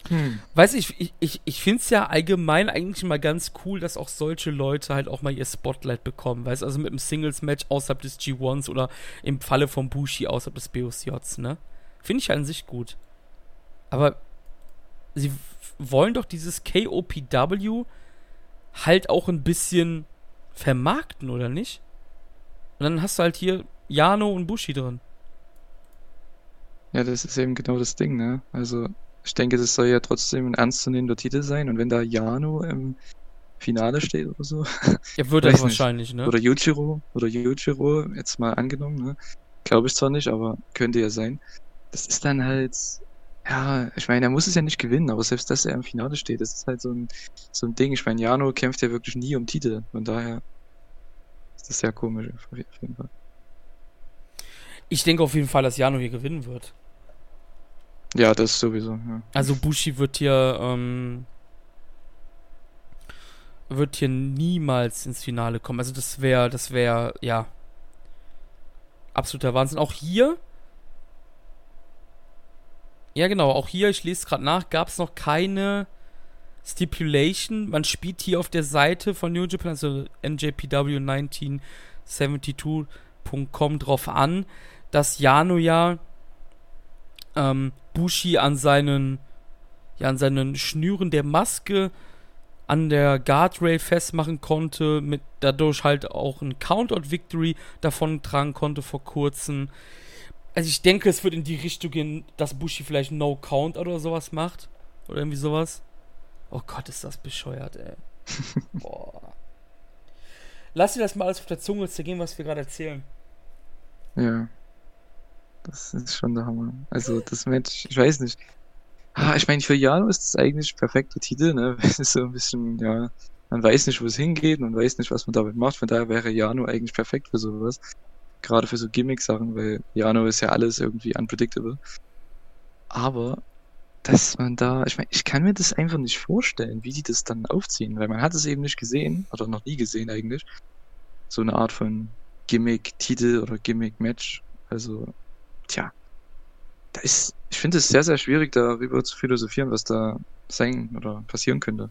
Hm. Weiß ich, ich, ich, ich finde es ja allgemein eigentlich mal ganz cool, dass auch solche Leute halt auch mal ihr Spotlight bekommen. Weißt also mit einem Singles-Match außerhalb des G1s oder im Falle von Bushi außerhalb des BOCJs, ne? Finde ich an sich gut. Aber sie wollen doch dieses KOPW halt auch ein bisschen vermarkten, oder nicht? Und dann hast du halt hier Jano und Bushi drin. Ja, das ist eben genau das Ding, ne? Also, ich denke, das soll ja trotzdem ein ernstzunehmender Titel sein. Und wenn da Jano im Finale steht oder so. Ja, würde er wahrscheinlich, ne? Oder Yujiro, oder Yujiro, jetzt mal angenommen, ne? Glaube ich zwar nicht, aber könnte ja sein. Das ist dann halt, ja, ich meine, er muss es ja nicht gewinnen, aber selbst, dass er im Finale steht, das ist halt so ein, so ein Ding. Ich meine, Jano kämpft ja wirklich nie um Titel. Von daher ist das sehr komisch, auf jeden Fall. Ich denke auf jeden Fall, dass Jano hier gewinnen wird. Ja, das sowieso, ja. Also Bushi wird hier, ähm, wird hier niemals ins Finale kommen. Also das wäre, das wäre, ja, absoluter Wahnsinn. Auch hier ja, genau. Auch hier, ich lese gerade nach, gab es noch keine Stipulation. Man spielt hier auf der Seite von New Japan, also njpw1972.com drauf an, dass Jano ja ähm, Bushi an seinen, ja, an seinen Schnüren der Maske an der Guardrail festmachen konnte, mit dadurch halt auch ein Countout-Victory davon tragen konnte vor kurzem. Also ich denke, es wird in die Richtung gehen, dass Bushi vielleicht No Count oder sowas macht. Oder irgendwie sowas. Oh Gott, ist das bescheuert, ey. Boah. Lass dir das mal alles auf der Zunge zergehen, was wir gerade erzählen. Ja. Das ist schon der Hammer. Also das Match, ich weiß nicht. Ah, ich meine, für Jano ist das eigentlich perfekter Titel, ne? Es ist so ein bisschen, ja, man weiß nicht, wo es hingeht, man weiß nicht, was man damit macht. Von daher wäre Jano eigentlich perfekt für sowas gerade für so Gimmick-Sachen, weil Jano ist ja alles irgendwie unpredictable. Aber dass man da, ich meine, ich kann mir das einfach nicht vorstellen, wie die das dann aufziehen, weil man hat es eben nicht gesehen, oder noch nie gesehen eigentlich. So eine Art von Gimmick-Titel oder Gimmick-Match. Also, tja, da ist, ich finde es sehr, sehr schwierig, darüber zu philosophieren, was da sein oder passieren könnte.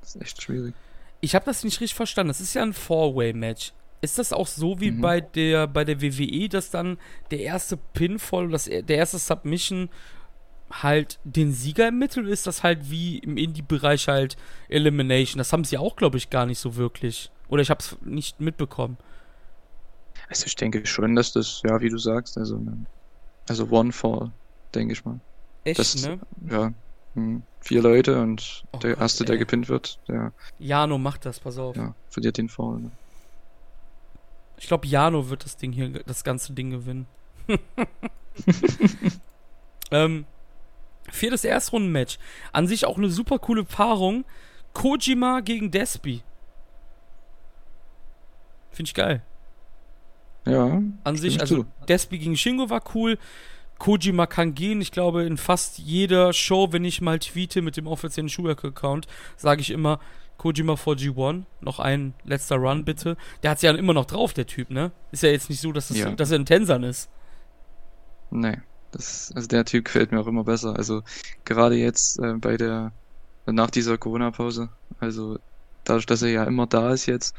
Das ist echt schwierig. Ich habe das nicht richtig verstanden. Das ist ja ein Four-Way-Match. Ist das auch so wie mhm. bei der bei der WWE, dass dann der erste Pinfall, das, der erste Submission halt den Sieger im Mittel ist, das halt wie im Indie-Bereich halt Elimination. Das haben sie auch, glaube ich, gar nicht so wirklich. Oder ich habe es nicht mitbekommen. Also ich denke schon, dass das, ja, wie du sagst, also, also One Fall, denke ich mal. Echt, das, ne? Ja, hm, vier Leute und oh der Gott, erste, ey. der gepinnt wird, der. Jano macht das, pass auf. Ja, verliert den Fall. Ne? Ich glaube, Jano wird das Ding hier, das ganze Ding gewinnen. ähm, viertes Erstrunden-Match. An sich auch eine super coole Paarung. Kojima gegen Despi. Finde ich geil. Ja. An sich, also Despi gegen Shingo war cool. Kojima kann gehen. Ich glaube, in fast jeder Show, wenn ich mal tweete mit dem offiziellen Schuhwerk-Account, sage ich immer, Kojima 4G1, noch ein letzter Run bitte. Der hat es ja immer noch drauf, der Typ, ne? Ist ja jetzt nicht so, dass, das, ja. dass er ein Tensern ist. Nee, das, also der Typ gefällt mir auch immer besser. Also gerade jetzt äh, bei der, nach dieser Corona-Pause, also dadurch, dass er ja immer da ist jetzt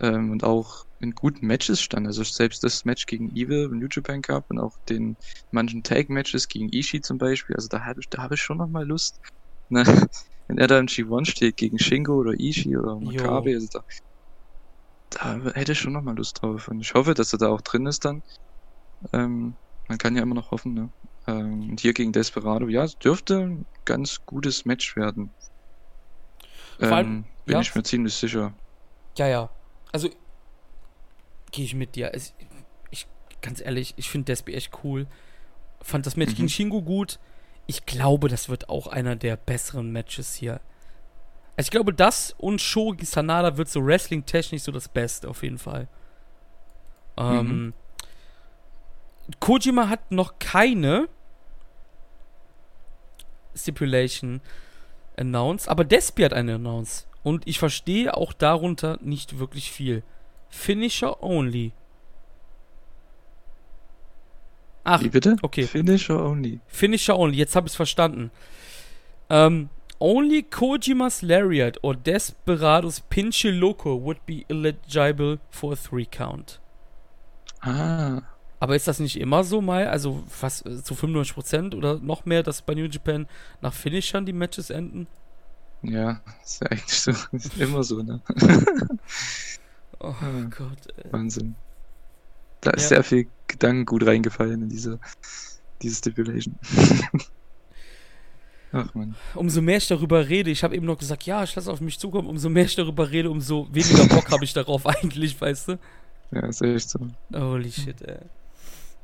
ähm, und auch in guten Matches stand, also selbst das Match gegen Evil im New Japan Cup und auch den manchen Tag-Matches gegen Ishii zum Beispiel, also da habe ich, da hab ich schon noch mal Lust, ne? wenn er da im G1 steht gegen Shingo oder Ishii oder Makabe, also da, da hätte ich schon nochmal Lust drauf. Und ich hoffe, dass er da auch drin ist dann. Ähm, man kann ja immer noch hoffen, ne? Ähm, und hier gegen Desperado, ja, es dürfte ein ganz gutes Match werden. Ähm, allem, bin ja, ich mir ziemlich sicher. Ja, ja. Also, gehe ich mit dir. Es, ich, ganz ehrlich, ich finde Despi echt cool. Fand das Match mhm. gegen Shingo gut. Ich glaube, das wird auch einer der besseren Matches hier. Also ich glaube, das und Show gegen Sanada wird so wrestling-technisch so das Beste auf jeden Fall. Ähm, mhm. Kojima hat noch keine Stipulation announced, aber Despy hat eine announced. Und ich verstehe auch darunter nicht wirklich viel. Finisher only. Ach, Wie bitte? Okay. Finisher only. Finisher only, jetzt habe ich es verstanden. Ähm, only Kojima's Lariat or Desperados Pinche Loco would be eligible for a three count. Ah. Aber ist das nicht immer so mal, also fast äh, zu 95% oder noch mehr, dass bei New Japan nach Finishern die Matches enden? Ja, ist ja eigentlich so. Ist immer so, ne? oh ja. Gott, ey. Wahnsinn. Da ist ja. sehr viel Gedanken gut reingefallen in diese, diese Stipulation. Ach man. Umso mehr ich darüber rede, ich habe eben noch gesagt, ja, ich lasse auf mich zukommen, umso mehr ich darüber rede, umso weniger Bock habe ich darauf eigentlich, weißt du? Ja, ist echt so. Holy shit, ey.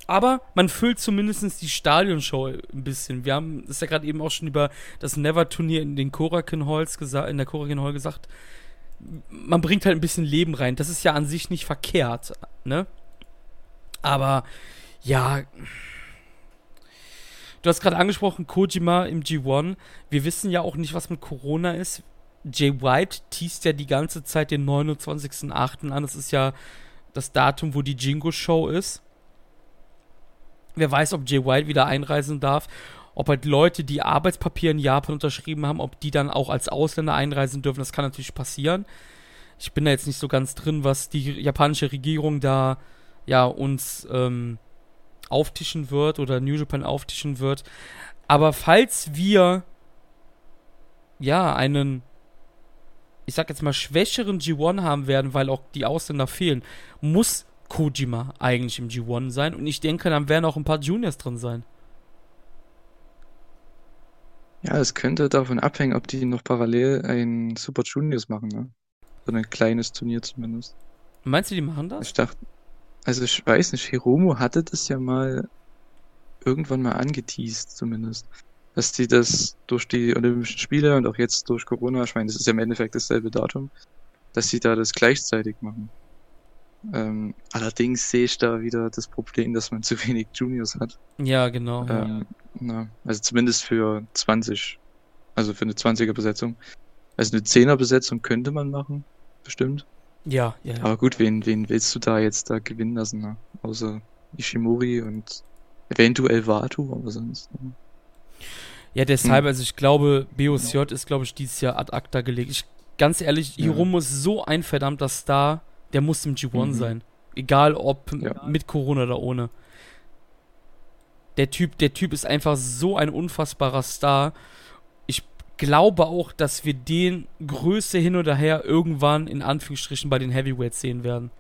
Aber man füllt zumindest die Stadionshow ein bisschen. Wir haben, ist ja gerade eben auch schon über das Never-Turnier in den Korakin Halls gesagt, in der Korakin Hall gesagt. Man bringt halt ein bisschen Leben rein. Das ist ja an sich nicht verkehrt, ne? Aber ja. Du hast gerade angesprochen, Kojima im G1. Wir wissen ja auch nicht, was mit Corona ist. Jay White teast ja die ganze Zeit den 29.08. an. Das ist ja das Datum, wo die Jingo-Show ist. Wer weiß, ob Jay White wieder einreisen darf. Ob halt Leute, die Arbeitspapier in Japan unterschrieben haben, ob die dann auch als Ausländer einreisen dürfen, das kann natürlich passieren. Ich bin da jetzt nicht so ganz drin, was die japanische Regierung da ja uns ähm, auftischen wird oder New Japan auftischen wird. Aber falls wir ja einen ich sag jetzt mal schwächeren G1 haben werden, weil auch die Ausländer fehlen, muss Kojima eigentlich im G1 sein. Und ich denke, dann werden auch ein paar Juniors drin sein. Ja, es könnte davon abhängen, ob die noch parallel ein Super Juniors machen, ne? So ein kleines Turnier zumindest. Meinst du, die machen das? Ich dachte, also ich weiß nicht, Hiromo hatte das ja mal irgendwann mal angeteased, zumindest. Dass die das durch die Olympischen Spiele und auch jetzt durch Corona, ich meine, das ist ja im Endeffekt dasselbe Datum, dass sie da das gleichzeitig machen. Ähm, allerdings sehe ich da wieder das Problem, dass man zu wenig Juniors hat. Ja, genau. Ähm, na, also zumindest für 20, also für eine 20er Besetzung. Also eine 10er Besetzung könnte man machen, bestimmt. Ja, ja. Aber gut, wen, wen willst du da jetzt da gewinnen lassen, ne? Außer Ishimori und eventuell Watu, aber sonst. Ne? Ja, deshalb, hm. also ich glaube, BOCJ ist, glaube ich, dieses Jahr ad acta gelegt. Ich, ganz ehrlich, ja. Hiromo ist so ein verdammter Star der muss im G1 mhm. sein. Egal ob ja. mit Corona oder ohne. Der Typ, der Typ ist einfach so ein unfassbarer Star. Ich glaube auch, dass wir den Größe hin oder her irgendwann in Anführungsstrichen bei den Heavyweights sehen werden.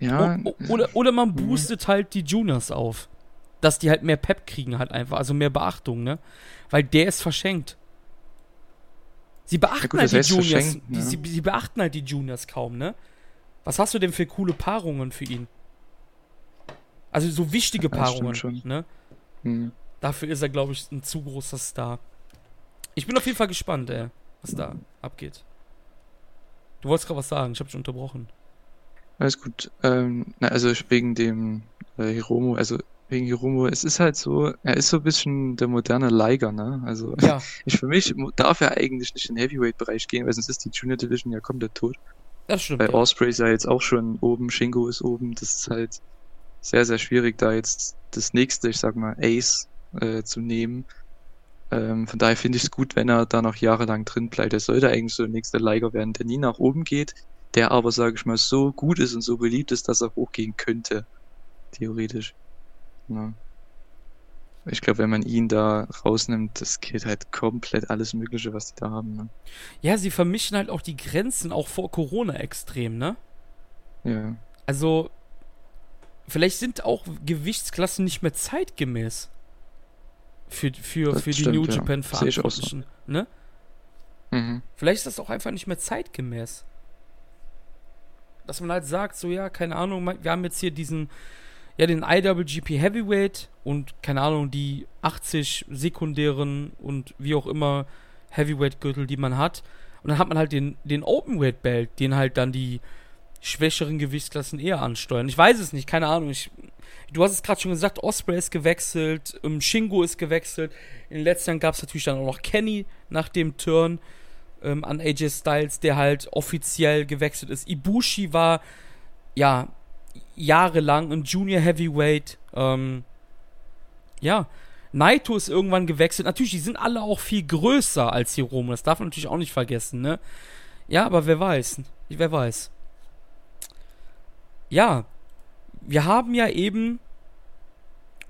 Ja. O oder, oder man mhm. boostet halt die Juniors auf. Dass die halt mehr Pep kriegen halt einfach, also mehr Beachtung, ne? Weil der ist verschenkt. Sie beachten ja, gut, halt die Juniors. Die, ja. sie, sie, beachten halt die Juniors kaum, ne? Was hast du denn für coole Paarungen für ihn? Also so wichtige Paarungen, ne? Hm. Dafür ist er, glaube ich, ein zu großer Star. Ich bin auf jeden Fall gespannt, ey, was da abgeht. Du wolltest gerade was sagen, ich habe dich unterbrochen. Alles gut. Ähm, na, also wegen dem äh, Hiromo, also wegen Hiromo, es ist halt so, er ist so ein bisschen der moderne Liger, ne? Also ja. ich für mich darf er eigentlich nicht in den Heavyweight-Bereich gehen, weil sonst ist die Junior Division ja komplett tot. Das stimmt. Weil ja. Osprey ist ja jetzt auch schon oben, Shingo ist oben, das ist halt sehr, sehr schwierig, da jetzt das nächste, ich sag mal, Ace äh, zu nehmen. Ähm, von daher finde ich es gut, wenn er da noch jahrelang drin bleibt. Er sollte eigentlich so der nächste Liger werden, der nie nach oben geht, der aber, sage ich mal, so gut ist und so beliebt ist, dass er hochgehen könnte. Theoretisch. Ja. Ich glaube, wenn man ihn da rausnimmt, das geht halt komplett alles Mögliche, was die da haben. Ne? Ja, sie vermischen halt auch die Grenzen, auch vor Corona extrem, ne? Ja. Also, vielleicht sind auch Gewichtsklassen nicht mehr zeitgemäß. Für, für, für die stimmt, New Japan ja. Verantwortlichen, so. ne? Mhm. Vielleicht ist das auch einfach nicht mehr zeitgemäß. Dass man halt sagt, so ja, keine Ahnung, wir haben jetzt hier diesen ja den IWGP Heavyweight und keine Ahnung, die 80 sekundären und wie auch immer Heavyweight-Gürtel, die man hat. Und dann hat man halt den, den Openweight-Belt, den halt dann die schwächeren Gewichtsklassen eher ansteuern. Ich weiß es nicht, keine Ahnung. Ich, du hast es gerade schon gesagt, Osprey ist gewechselt, um, Shingo ist gewechselt. In den letzten Jahren gab es natürlich dann auch noch Kenny nach dem Turn ähm, an AJ Styles, der halt offiziell gewechselt ist. Ibushi war ja jahrelang ein Junior Heavyweight. Ähm, ja, Naito ist irgendwann gewechselt. Natürlich, die sind alle auch viel größer als Hiromo. Das darf man natürlich auch nicht vergessen, ne? Ja, aber wer weiß. Wer weiß. Ja, wir haben ja eben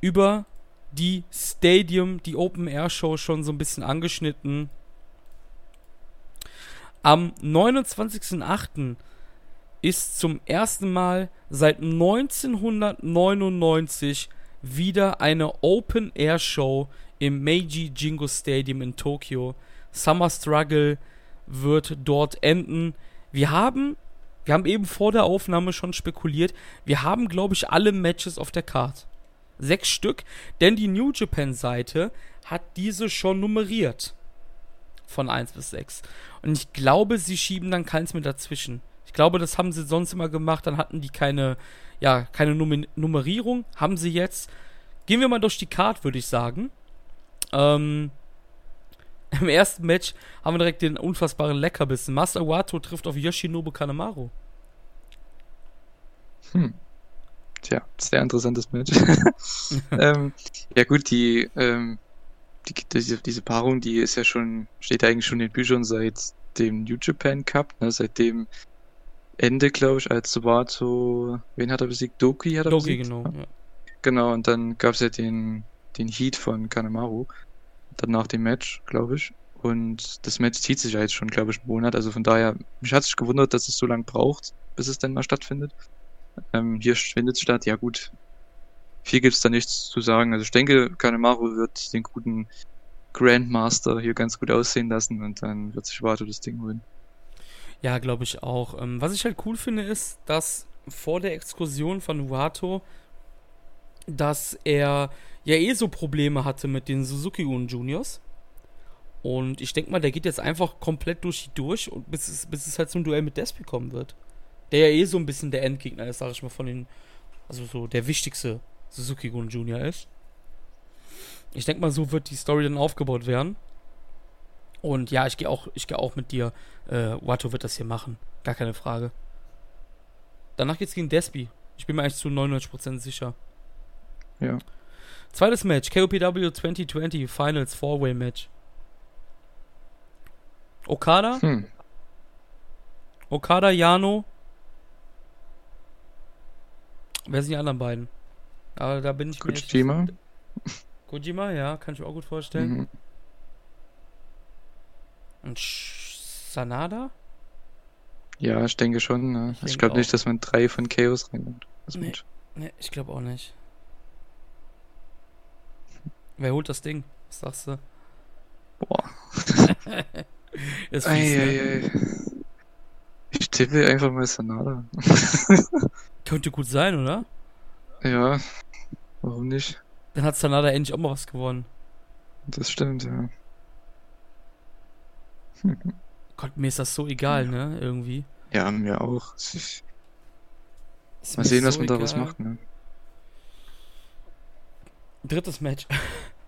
über die Stadium, die Open Air Show schon so ein bisschen angeschnitten. Am 29.08. ist zum ersten Mal seit 1999 wieder eine Open Air Show im Meiji Jingo Stadium in Tokio. Summer Struggle wird dort enden. Wir haben, wir haben eben vor der Aufnahme schon spekuliert, wir haben, glaube ich, alle Matches auf der Card. Sechs Stück, denn die New Japan Seite hat diese schon nummeriert von 1 bis 6. Und ich glaube, sie schieben dann keins mehr dazwischen. Ich glaube, das haben sie sonst immer gemacht, dann hatten die keine, ja, keine Num Nummerierung. Haben sie jetzt. Gehen wir mal durch die Card, würde ich sagen. Ähm, Im ersten Match haben wir direkt den unfassbaren Leckerbissen. Master Wato trifft auf Yoshinobu Kanemaru. Hm. Tja, sehr interessantes Match. ähm, ja gut, die ähm, die, diese, diese Paarung, die ist ja schon, steht eigentlich schon in den Büchern seit dem New Japan Cup, ne, seit dem Ende, glaube ich, als Sabato, wen hat er besiegt? Doki hat er Doki, besiegt? genau. Ja. Genau, und dann gab es ja den, den Heat von Kanemaru, dann nach dem Match, glaube ich. Und das Match zieht sich ja jetzt schon, glaube ich, einen Monat. Also von daher, mich hat sich gewundert, dass es so lange braucht, bis es denn mal stattfindet. Ähm, hier findet es statt, ja gut, viel gibt es da nichts zu sagen. Also ich denke, Kanemaru wird den guten Grandmaster hier ganz gut aussehen lassen und dann wird sich Wato das Ding holen. Ja, glaube ich auch. Ähm, was ich halt cool finde, ist, dass vor der Exkursion von Wato, dass er ja eh so Probleme hatte mit den Suzuki-Un Juniors. Und ich denke mal, der geht jetzt einfach komplett durch die durch, und bis es, bis es halt zum Duell mit Despi kommen wird. Der ja eh so ein bisschen der Endgegner ist, sag ich mal, von den, also so der wichtigste Suzuki Gun Jr. ist. Ich denke mal, so wird die Story dann aufgebaut werden. Und ja, ich gehe auch, ich gehe auch mit dir. Äh, Watto wird das hier machen. Gar keine Frage. Danach geht's gegen Despi. Ich bin mir eigentlich zu 99% sicher. Ja. Zweites Match, KOPW 2020 Finals Four-Way Match. Okada. Hm. Okada, Yano. Wer sind die anderen beiden? Aber da bin ich Kojima. Kojima, ja, kann ich mir auch gut vorstellen. Mhm. Und Sanada? Ja, ich denke schon. Ne? Ich, ich glaube nicht, dass man drei von Chaos reinnimmt. Nee, nee, ich glaube auch nicht. Wer holt das Ding? Was sagst du? Boah. ist fies, ei, ne? ei, ei. Ich tippe einfach mal Sanada. Könnte gut sein, oder? Ja, warum nicht? Dann hat Sanada endlich auch mal was gewonnen. Das stimmt, ja. Gott, mir ist das so egal, ne? Irgendwie. Ja, mir auch. Mal sehen, so was man egal. daraus macht, ne? Drittes Match.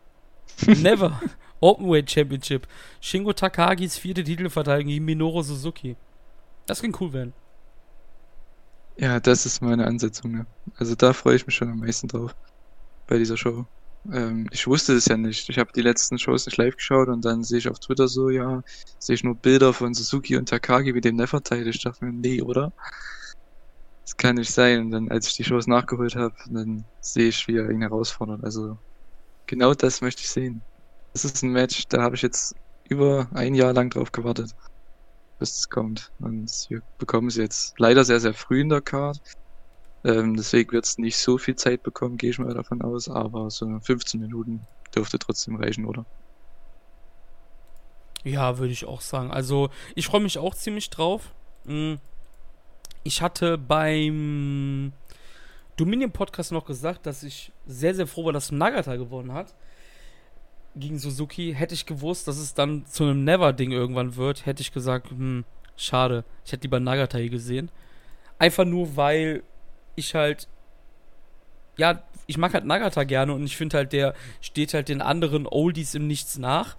Never. Openweight Championship. Shingo Takagis vierte Titelverteidigung gegen Minoru Suzuki. Das kann cool werden. Ja, das ist meine Ansetzung. Ne? Also da freue ich mich schon am meisten drauf bei dieser Show. Ähm, ich wusste es ja nicht. Ich habe die letzten Shows nicht live geschaut und dann sehe ich auf Twitter so, ja, sehe ich nur Bilder von Suzuki und Takagi wie dem Nefertile. Ich dachte mir, nee, oder? Das kann nicht sein. Und dann, als ich die Shows nachgeholt habe, dann sehe ich, wie er ihn herausfordert. Also genau das möchte ich sehen. Das ist ein Match, da habe ich jetzt über ein Jahr lang drauf gewartet bis es kommt. Und wir bekommen es jetzt leider sehr, sehr früh in der Card. Ähm, deswegen wird es nicht so viel Zeit bekommen, gehe ich mal davon aus, aber so 15 Minuten dürfte trotzdem reichen, oder? Ja, würde ich auch sagen. Also, ich freue mich auch ziemlich drauf. Hm. Ich hatte beim Dominion-Podcast noch gesagt, dass ich sehr, sehr froh war, dass Nagata gewonnen hat. Gegen Suzuki. Hätte ich gewusst, dass es dann zu einem Never-Ding irgendwann wird, hätte ich gesagt, hm, schade. Ich hätte lieber Nagata hier gesehen. Einfach nur, weil ich halt. Ja, ich mag halt Nagata gerne und ich finde halt, der steht halt den anderen Oldies im Nichts nach.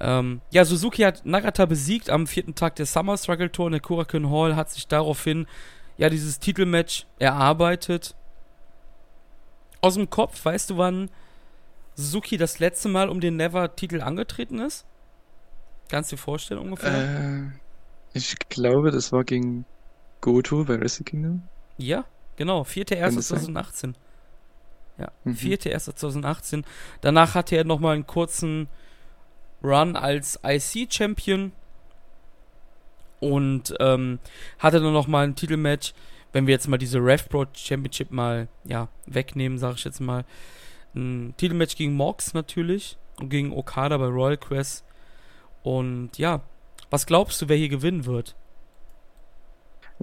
Ähm, ja, Suzuki hat Nagata besiegt am vierten Tag der Summer Struggle Tour und der Kurakun Hall hat sich daraufhin ja dieses Titelmatch erarbeitet. Aus dem Kopf, weißt du, wann Suzuki das letzte Mal um den Never-Titel angetreten ist? Kannst du dir vorstellen ungefähr? Äh, ich glaube, das war gegen Goto bei Wrestle Kingdom. Ja, genau. 4.1.2018. Ja, mhm. 4.1.2018. Danach hatte er nochmal einen kurzen Run als IC-Champion und ähm, hatte dann nochmal ein Titelmatch, wenn wir jetzt mal diese Rev Pro Championship mal ja, wegnehmen, sage ich jetzt mal. Ein Titelmatch gegen Mox natürlich und gegen Okada bei Royal Quest. Und ja, was glaubst du, wer hier gewinnen wird?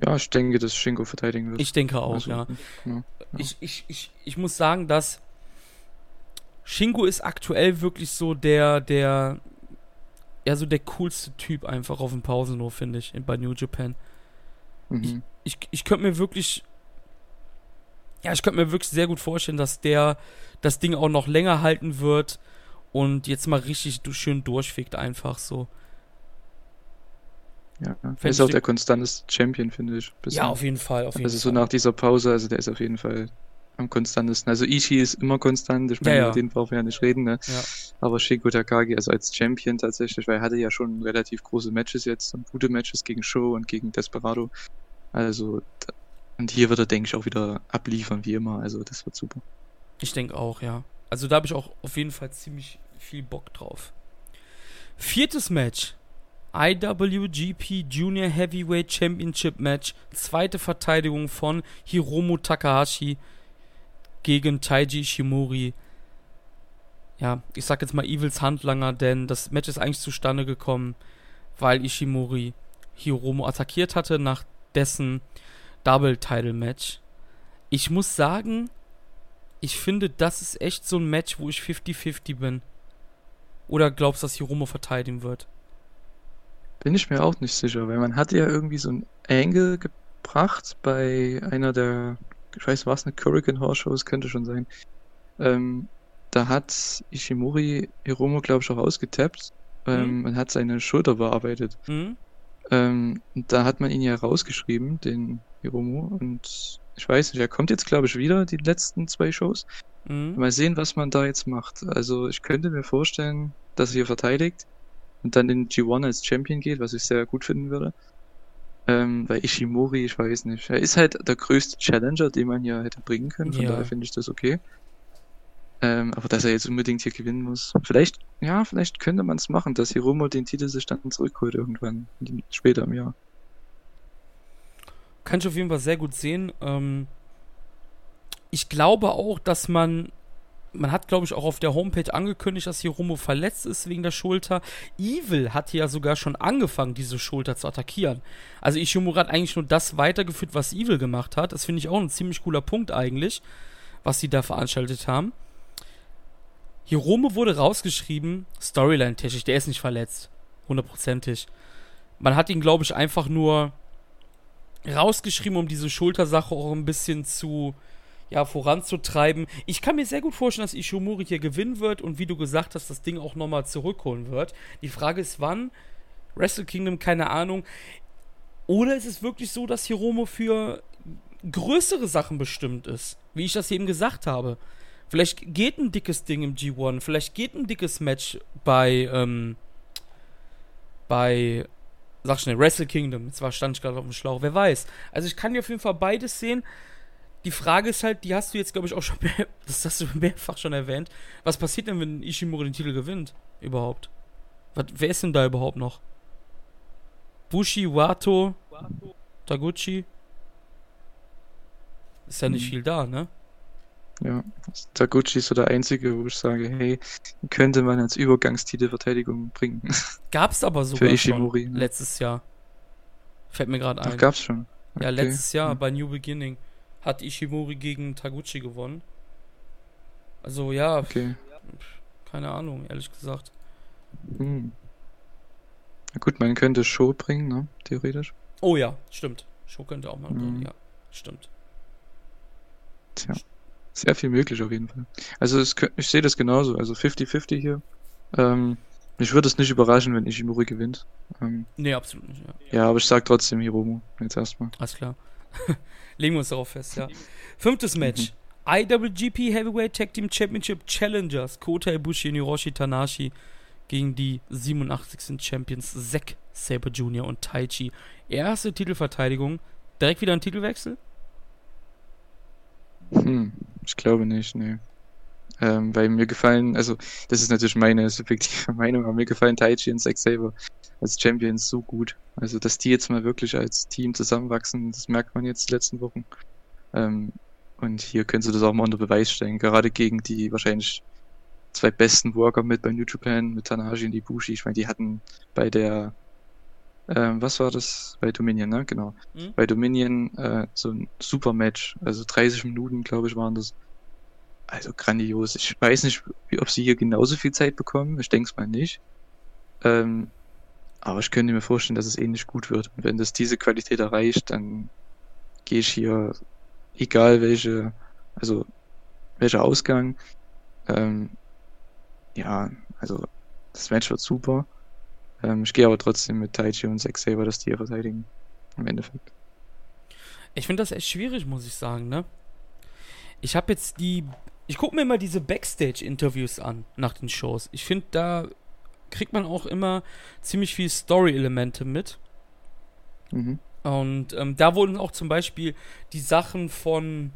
Ja, ich denke, dass Shingo verteidigen wird. Ich denke auch, also, ja. ja, ja. Ich, ich, ich, ich muss sagen, dass Shingo ist aktuell wirklich so der, der, ja, so der coolste Typ einfach auf dem Pausenhof, finde ich, bei New Japan. Mhm. Ich, ich, ich könnte mir wirklich, ja, ich könnte mir wirklich sehr gut vorstellen, dass der das Ding auch noch länger halten wird und jetzt mal richtig schön durchfickt, einfach so. Ja, er ist auch der konstanteste Champion, finde ich. Bisher. Ja, auf jeden Fall. Auf jeden also so nach dieser Pause, also der ist auf jeden Fall am konstantesten. Also Ishii ist immer konstant, ich meine, ja, ja. den brauchen wir ja nicht reden, ne? Ja. Aber Shingo Takagi, also als Champion tatsächlich, weil er hatte ja schon relativ große Matches jetzt und gute Matches gegen Show und gegen Desperado. Also, und hier wird er, denke ich, auch wieder abliefern, wie immer. Also, das wird super. Ich denke auch, ja. Also, da habe ich auch auf jeden Fall ziemlich viel Bock drauf. Viertes Match. IWGP Junior Heavyweight Championship Match. Zweite Verteidigung von Hiromu Takahashi gegen Taiji Shimori. Ja, ich sag jetzt mal Evils Handlanger, denn das Match ist eigentlich zustande gekommen, weil Ishimori Hiromu attackiert hatte nach dessen Double Title Match. Ich muss sagen, ich finde, das ist echt so ein Match, wo ich 50-50 bin. Oder glaubst du, dass Hiromu verteidigen wird? Bin ich mir auch nicht sicher, weil man hatte ja irgendwie so ein Angle gebracht bei einer der, ich weiß was, eine Hurricane Horse Shows könnte schon sein. Ähm, da hat Ishimori Hiromo, glaube ich, auch ausgetappt ähm, mhm. und hat seine Schulter bearbeitet. Mhm. Ähm, da hat man ihn ja rausgeschrieben, den Hiromo, und ich weiß nicht, er kommt jetzt, glaube ich, wieder, die letzten zwei Shows. Mhm. Mal sehen, was man da jetzt macht. Also ich könnte mir vorstellen, dass er hier verteidigt und dann in G1 als Champion geht, was ich sehr gut finden würde. Ähm, weil Ishimori, ich weiß nicht. Er ist halt der größte Challenger, den man hier hätte bringen können. Von ja. daher finde ich das okay. Ähm, aber dass er jetzt unbedingt hier gewinnen muss. Vielleicht, ja, vielleicht könnte man es machen, dass Hiromo den Titel sich dann zurückholt irgendwann später im Jahr. Kann ich auf jeden Fall sehr gut sehen. Ähm, ich glaube auch, dass man man hat, glaube ich, auch auf der Homepage angekündigt, dass Hiromo verletzt ist wegen der Schulter. Evil hat ja sogar schon angefangen, diese Schulter zu attackieren. Also Ishimura hat eigentlich nur das weitergeführt, was Evil gemacht hat. Das finde ich auch ein ziemlich cooler Punkt eigentlich, was sie da veranstaltet haben. Hiromo wurde rausgeschrieben, Storyline-technisch, der ist nicht verletzt. Hundertprozentig. Man hat ihn, glaube ich, einfach nur rausgeschrieben, um diese Schultersache auch ein bisschen zu ja, voranzutreiben. Ich kann mir sehr gut vorstellen, dass Ishimori hier gewinnen wird und wie du gesagt hast, das Ding auch nochmal zurückholen wird. Die Frage ist, wann? Wrestle Kingdom, keine Ahnung. Oder ist es wirklich so, dass Hiromo für größere Sachen bestimmt ist? Wie ich das eben gesagt habe. Vielleicht geht ein dickes Ding im G1, vielleicht geht ein dickes Match bei, ähm, bei, sag schnell, Wrestle Kingdom. Zwar stand ich gerade auf dem Schlauch, wer weiß. Also ich kann hier auf jeden Fall beides sehen die Frage ist halt, die hast du jetzt, glaube ich, auch schon mehr, das hast du mehrfach schon erwähnt. Was passiert denn, wenn Ishimori den Titel gewinnt? Überhaupt? Was, wer ist denn da überhaupt noch? Bushi, Wato, Taguchi? Ist ja nicht hm. viel da, ne? Ja, Taguchi ist so der einzige, wo ich sage, hey, könnte man als Übergangstitelverteidigung bringen. Gab's aber sogar Für Ishimori, schon letztes Jahr. Fällt mir gerade ein. Ach, gab's schon. Okay. Ja, letztes Jahr hm. bei New Beginning hat Ishimori gegen Taguchi gewonnen. Also ja, okay. keine Ahnung, ehrlich gesagt. Hm. Na gut, man könnte Show bringen, ne? Theoretisch. Oh ja, stimmt. Show könnte auch mal hm. bringen, ja. Stimmt. Tja. Sehr viel möglich auf jeden Fall. Also es, ich sehe das genauso. Also 50-50 hier. Ähm, mich würde es nicht überraschen, wenn Ishimori gewinnt. Ähm, nee, absolut nicht. Ja, ja aber ich sag trotzdem Hiromu jetzt erstmal. Alles klar. Legen wir uns darauf fest, ja. Fünftes mhm. Match. Mhm. IWGP Heavyweight Tag Team Championship Challengers. Kota Ibushi und Hiroshi Tanashi gegen die 87. Champions Zack Saber Jr. und Taichi. Erste Titelverteidigung. Direkt wieder ein Titelwechsel? Hm, ich glaube nicht, nee. Ähm, weil mir gefallen, also das ist natürlich meine subjektive Meinung, aber mir gefallen Taichi und Zack Saber als Champions so gut. Also, dass die jetzt mal wirklich als Team zusammenwachsen, das merkt man jetzt die letzten Wochen. Ähm, und hier können sie das auch mal unter Beweis stellen, gerade gegen die wahrscheinlich zwei besten Worker mit bei New Japan, mit Tanahashi und Ibushi. Ich meine, die hatten bei der, ähm, was war das? Bei Dominion, ne? Genau. Mhm. Bei Dominion äh, so ein super Match. Also 30 Minuten, glaube ich, waren das. Also grandios. Ich weiß nicht, ob sie hier genauso viel Zeit bekommen. Ich denke es mal nicht. Ähm, aber ich könnte mir vorstellen, dass es ähnlich gut wird. Und wenn das diese Qualität erreicht, dann gehe ich hier, egal welche, also welcher Ausgang, ähm, ja, also das Match wird super. Ähm, ich gehe aber trotzdem mit Taichi und Zack Saber, dass die verteidigen. Im Endeffekt. Ich finde das echt schwierig, muss ich sagen, ne? Ich habe jetzt die. Ich gucke mir immer diese Backstage-Interviews an nach den Shows. Ich finde, da kriegt man auch immer ziemlich viel Story-Elemente mit. Mhm. Und ähm, da wurden auch zum Beispiel die Sachen von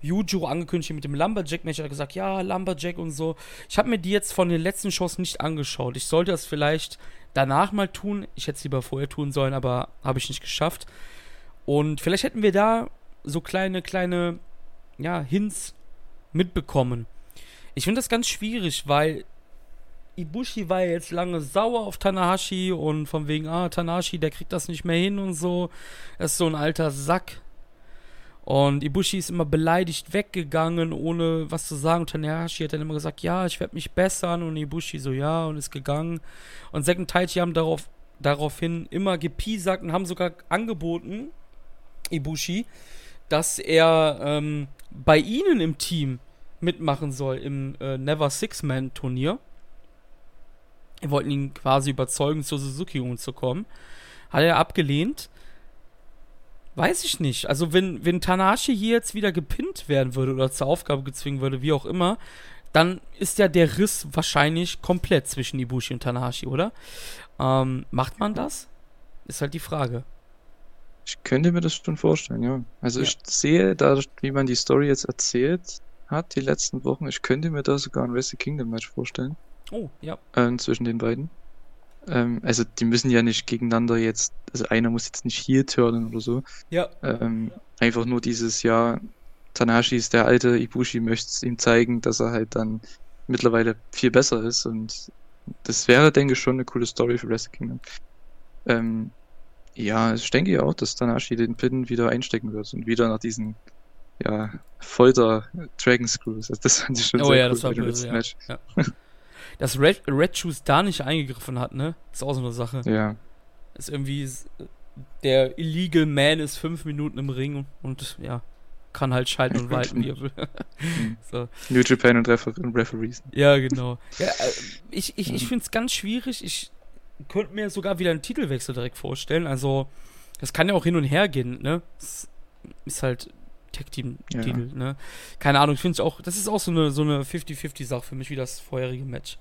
Yuju angekündigt mit dem Lumberjack-Match. Er hat gesagt, ja, Lumberjack und so. Ich habe mir die jetzt von den letzten Shows nicht angeschaut. Ich sollte das vielleicht danach mal tun. Ich hätte es lieber vorher tun sollen, aber habe ich nicht geschafft. Und vielleicht hätten wir da so kleine, kleine, ja, Hints mitbekommen. Ich finde das ganz schwierig, weil Ibushi war ja jetzt lange sauer auf Tanahashi und von wegen, ah, Tanahashi, der kriegt das nicht mehr hin und so. Er ist so ein alter Sack. Und Ibushi ist immer beleidigt weggegangen, ohne was zu sagen. Und Tanahashi hat dann immer gesagt, ja, ich werde mich bessern. Und Ibushi so, ja, und ist gegangen. Und Zack und Taichi haben darauf, daraufhin immer gepiesackt und haben sogar angeboten, Ibushi, dass er ähm, bei ihnen im Team mitmachen soll im äh, Never Six-Man-Turnier. Wir wollten ihn quasi überzeugen, zur Suzuki zu kommen. Hat er abgelehnt. Weiß ich nicht. Also, wenn, wenn Tanashi hier jetzt wieder gepinnt werden würde oder zur Aufgabe gezwungen würde, wie auch immer, dann ist ja der Riss wahrscheinlich komplett zwischen Ibushi und Tanahashi, oder? Ähm, macht man das? Ist halt die Frage. Ich könnte mir das schon vorstellen, ja. Also, ja. ich sehe, dadurch, wie man die Story jetzt erzählt hat, die letzten Wochen, ich könnte mir da sogar ein Wrestle Kingdom Match vorstellen. Oh, ja. Ähm, zwischen den beiden. Ähm, also die müssen ja nicht gegeneinander jetzt, also einer muss jetzt nicht hier turnen oder so. Ja. Ähm, einfach nur dieses Jahr, Tanahashi ist der alte, Ibushi möchte ihm zeigen, dass er halt dann mittlerweile viel besser ist und das wäre, denke ich, schon eine coole Story für Wrestle Kingdom. Ähm, ja, ich denke ja auch, dass Tanahashi den Pin wieder einstecken wird und wieder nach diesen ja, Folter Dragon Screws. Also das fand ich schon oh, sehr ja, cool das war böse, ja. Match. Ja. dass Red, Red Shoes da nicht eingegriffen hat, ne? Ist auch so eine Sache. Ja. Ist irgendwie. Der Illegal Man ist fünf Minuten im Ring und ja, kann halt schalten und walten, wie er will. so. New Japan und, Refer und Referees. Ja, genau. Ja, äh, ich ich, ich finde es ganz schwierig. Ich könnte mir sogar wieder einen Titelwechsel direkt vorstellen. Also, das kann ja auch hin und her gehen, ne? Das ist halt Tag Team Titel, ja. ne? Keine Ahnung, ich finde es auch, das ist auch so eine so eine 50-50 Sache für mich wie das vorherige Match.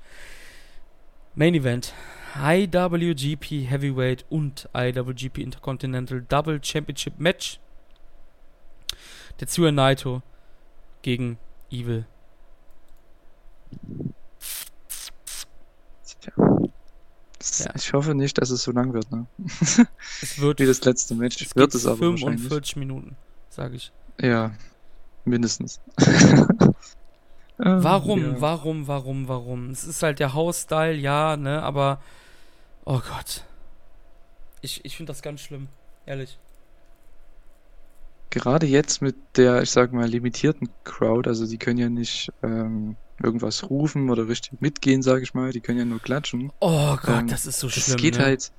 Main Event. IWGP Heavyweight und IWGP Intercontinental Double Championship Match. Tetsuya Naito gegen Evil. Ja. Ich hoffe nicht, dass es so lang wird, ne? Es wird wie das letzte Match. Es wird es aber 45 Minuten, sage ich. Ja, mindestens. warum, ja. warum, warum, warum? Es ist halt der Hausstyle, ja, ne, aber oh Gott. Ich, ich finde das ganz schlimm, ehrlich. gerade jetzt mit der, ich sag mal, limitierten Crowd, also die können ja nicht ähm, irgendwas rufen oder richtig mitgehen, sag ich mal, die können ja nur klatschen. Oh Gott, ähm, das ist so das schlimm. Es geht ne? halt,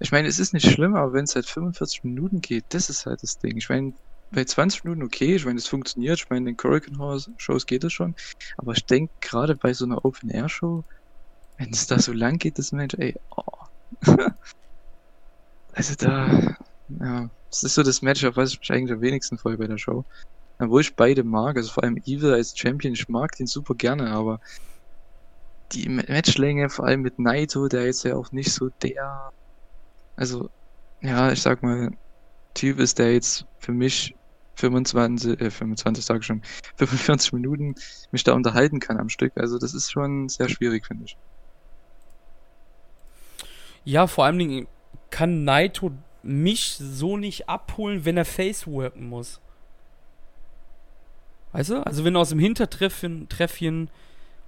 ich meine, es ist nicht schlimm, aber wenn es halt 45 Minuten geht, das ist halt das Ding. Ich meine, bei 20 Minuten okay, ich meine, es funktioniert, ich meine, in den Hurricane Shows geht es schon, aber ich denke, gerade bei so einer Open-Air-Show, wenn es da so lang geht, das Mensch, ey, oh. also da, ja, das ist so das Match, auf was ich mich eigentlich am wenigsten freue bei der Show. Obwohl ich beide mag, also vor allem Evil als Champion, ich mag den super gerne, aber die Matchlänge, vor allem mit Naito, der jetzt ja auch nicht so der, also, ja, ich sag mal, Typ ist, der jetzt für mich 25, äh, 25 sage ich schon, 45 Minuten mich da unterhalten kann am Stück. Also das ist schon sehr schwierig, finde ich. Ja, vor allen Dingen kann Naito mich so nicht abholen, wenn er Faceworken muss. Weißt du? Also wenn er aus dem Hintertreffen Treffchen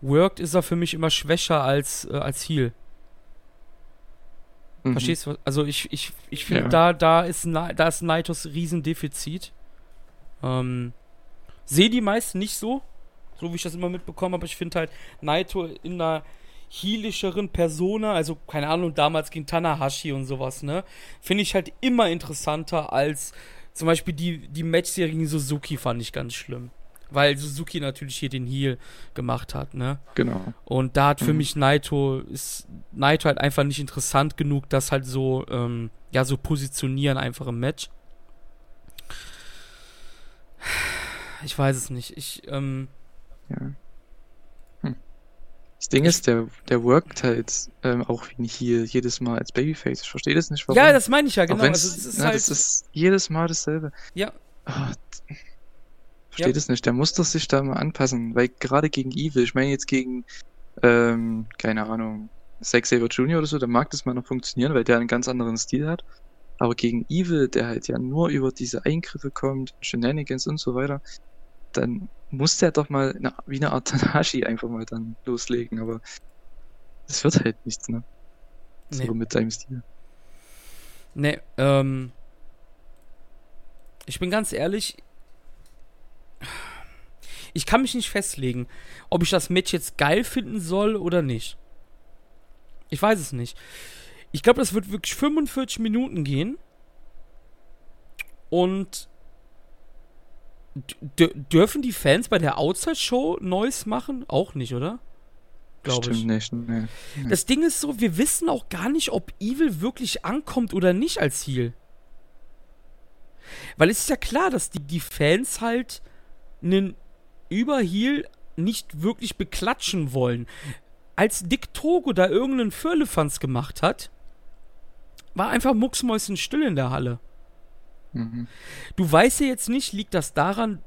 worked, ist er für mich immer schwächer als, äh, als Heal. Mhm. Verstehst du? Also ich, ich, ich finde, ja. da, da, ist, da ist Naitos Riesendefizit. Ähm, Sehe die meisten nicht so, so wie ich das immer mitbekomme, aber ich finde halt Naito in einer healischeren Persona, also keine Ahnung, damals gegen Tanahashi und sowas, ne, finde ich halt immer interessanter als zum Beispiel die, die Match-Serie gegen Suzuki fand ich ganz schlimm. Weil Suzuki natürlich hier den Heal gemacht hat, ne? Genau. Und da hat für mhm. mich Naito, ist Naito halt einfach nicht interessant genug, das halt so, ähm, ja, so positionieren einfach im Match. Ich weiß es nicht. Ich, ähm. Ja. Hm. Das Ding ist, der, der workt halt ähm, auch wie Heal jedes Mal als Babyface. Ich verstehe das nicht, warum. Ja, das meine ich ja, genau. Also, es ist na, halt... das ist jedes Mal dasselbe. Ja. Oh, verstehe ja. das nicht. Der muss doch sich da mal anpassen, weil gerade gegen Evil, ich meine jetzt gegen, ähm, keine Ahnung, Zack Saber Jr. oder so, da mag das mal noch funktionieren, weil der einen ganz anderen Stil hat. Aber gegen Evil, der halt ja nur über diese Eingriffe kommt, Shenanigans und so weiter, dann muss der doch mal eine, wie eine Art Tanahashi einfach mal dann loslegen, aber das wird halt nichts, ne? Nee. So mit seinem Stil. Ne, ähm. Ich bin ganz ehrlich. Ich kann mich nicht festlegen, ob ich das Match jetzt geil finden soll oder nicht. Ich weiß es nicht. Ich glaube, das wird wirklich 45 Minuten gehen. Und dürfen die Fans bei der Outside-Show Neues machen? Auch nicht, oder? Glaube ich. nicht. Nee. Das Ding ist so, wir wissen auch gar nicht, ob Evil wirklich ankommt oder nicht als Heal. Weil es ist ja klar, dass die, die Fans halt einen Überheal nicht wirklich beklatschen wollen. Als Dick Togo da irgendeinen Firlefanz gemacht hat, war einfach mucksmäuschen still in der Halle. Mhm. Du weißt ja jetzt nicht, liegt das daran,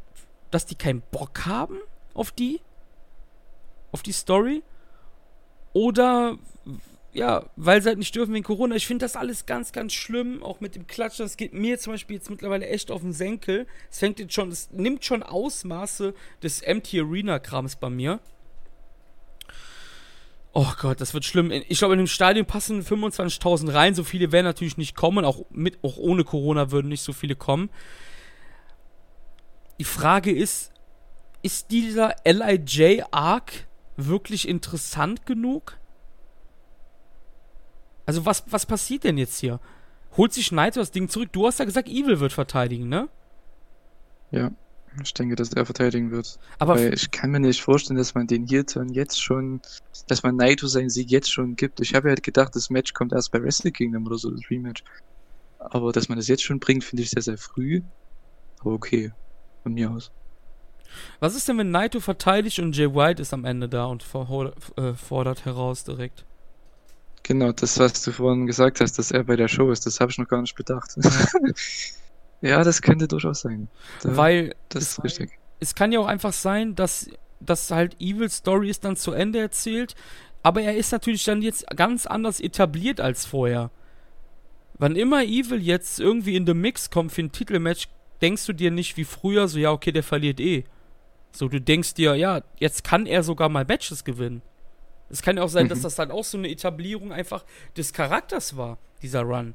dass die keinen Bock haben auf die? Auf die Story? Oder ja, weil sie halt nicht dürfen wegen Corona. Ich finde das alles ganz, ganz schlimm, auch mit dem Klatschen. Das geht mir zum Beispiel jetzt mittlerweile echt auf den Senkel. Es fängt jetzt schon, es nimmt schon Ausmaße des Empty Arena-Krams bei mir. Oh Gott, das wird schlimm. Ich glaube, in dem Stadion passen 25.000 rein. So viele werden natürlich nicht kommen. Auch, mit, auch ohne Corona würden nicht so viele kommen. Die Frage ist, ist dieser LIJ-Arc wirklich interessant genug? Also was, was passiert denn jetzt hier? Holt sich Naito das Ding zurück? Du hast ja gesagt, Evil wird verteidigen, ne? Ja. Ich denke, dass er verteidigen wird. Aber Weil ich kann mir nicht vorstellen, dass man den Heel-Turn jetzt schon, dass man Naito seinen Sieg jetzt schon gibt. Ich habe ja halt gedacht, das Match kommt erst bei Wrestle Kingdom oder so, das Rematch. Aber dass man das jetzt schon bringt, finde ich sehr, sehr früh. Aber okay, von mir aus. Was ist denn, wenn Naito verteidigt und Jay White ist am Ende da und äh, fordert heraus direkt? Genau, das, was du vorhin gesagt hast, dass er bei der Show ist, das habe ich noch gar nicht bedacht. Ja, das könnte durchaus sein. Da, Weil das ist richtig. Es kann ja auch einfach sein, dass, dass halt Evil Story ist dann zu Ende erzählt, aber er ist natürlich dann jetzt ganz anders etabliert als vorher. Wann immer Evil jetzt irgendwie in the Mix kommt für ein Titelmatch, denkst du dir nicht wie früher so, ja, okay, der verliert eh. So, du denkst dir, ja, jetzt kann er sogar mal Matches gewinnen. Es kann ja auch sein, mhm. dass das dann auch so eine Etablierung einfach des Charakters war, dieser Run.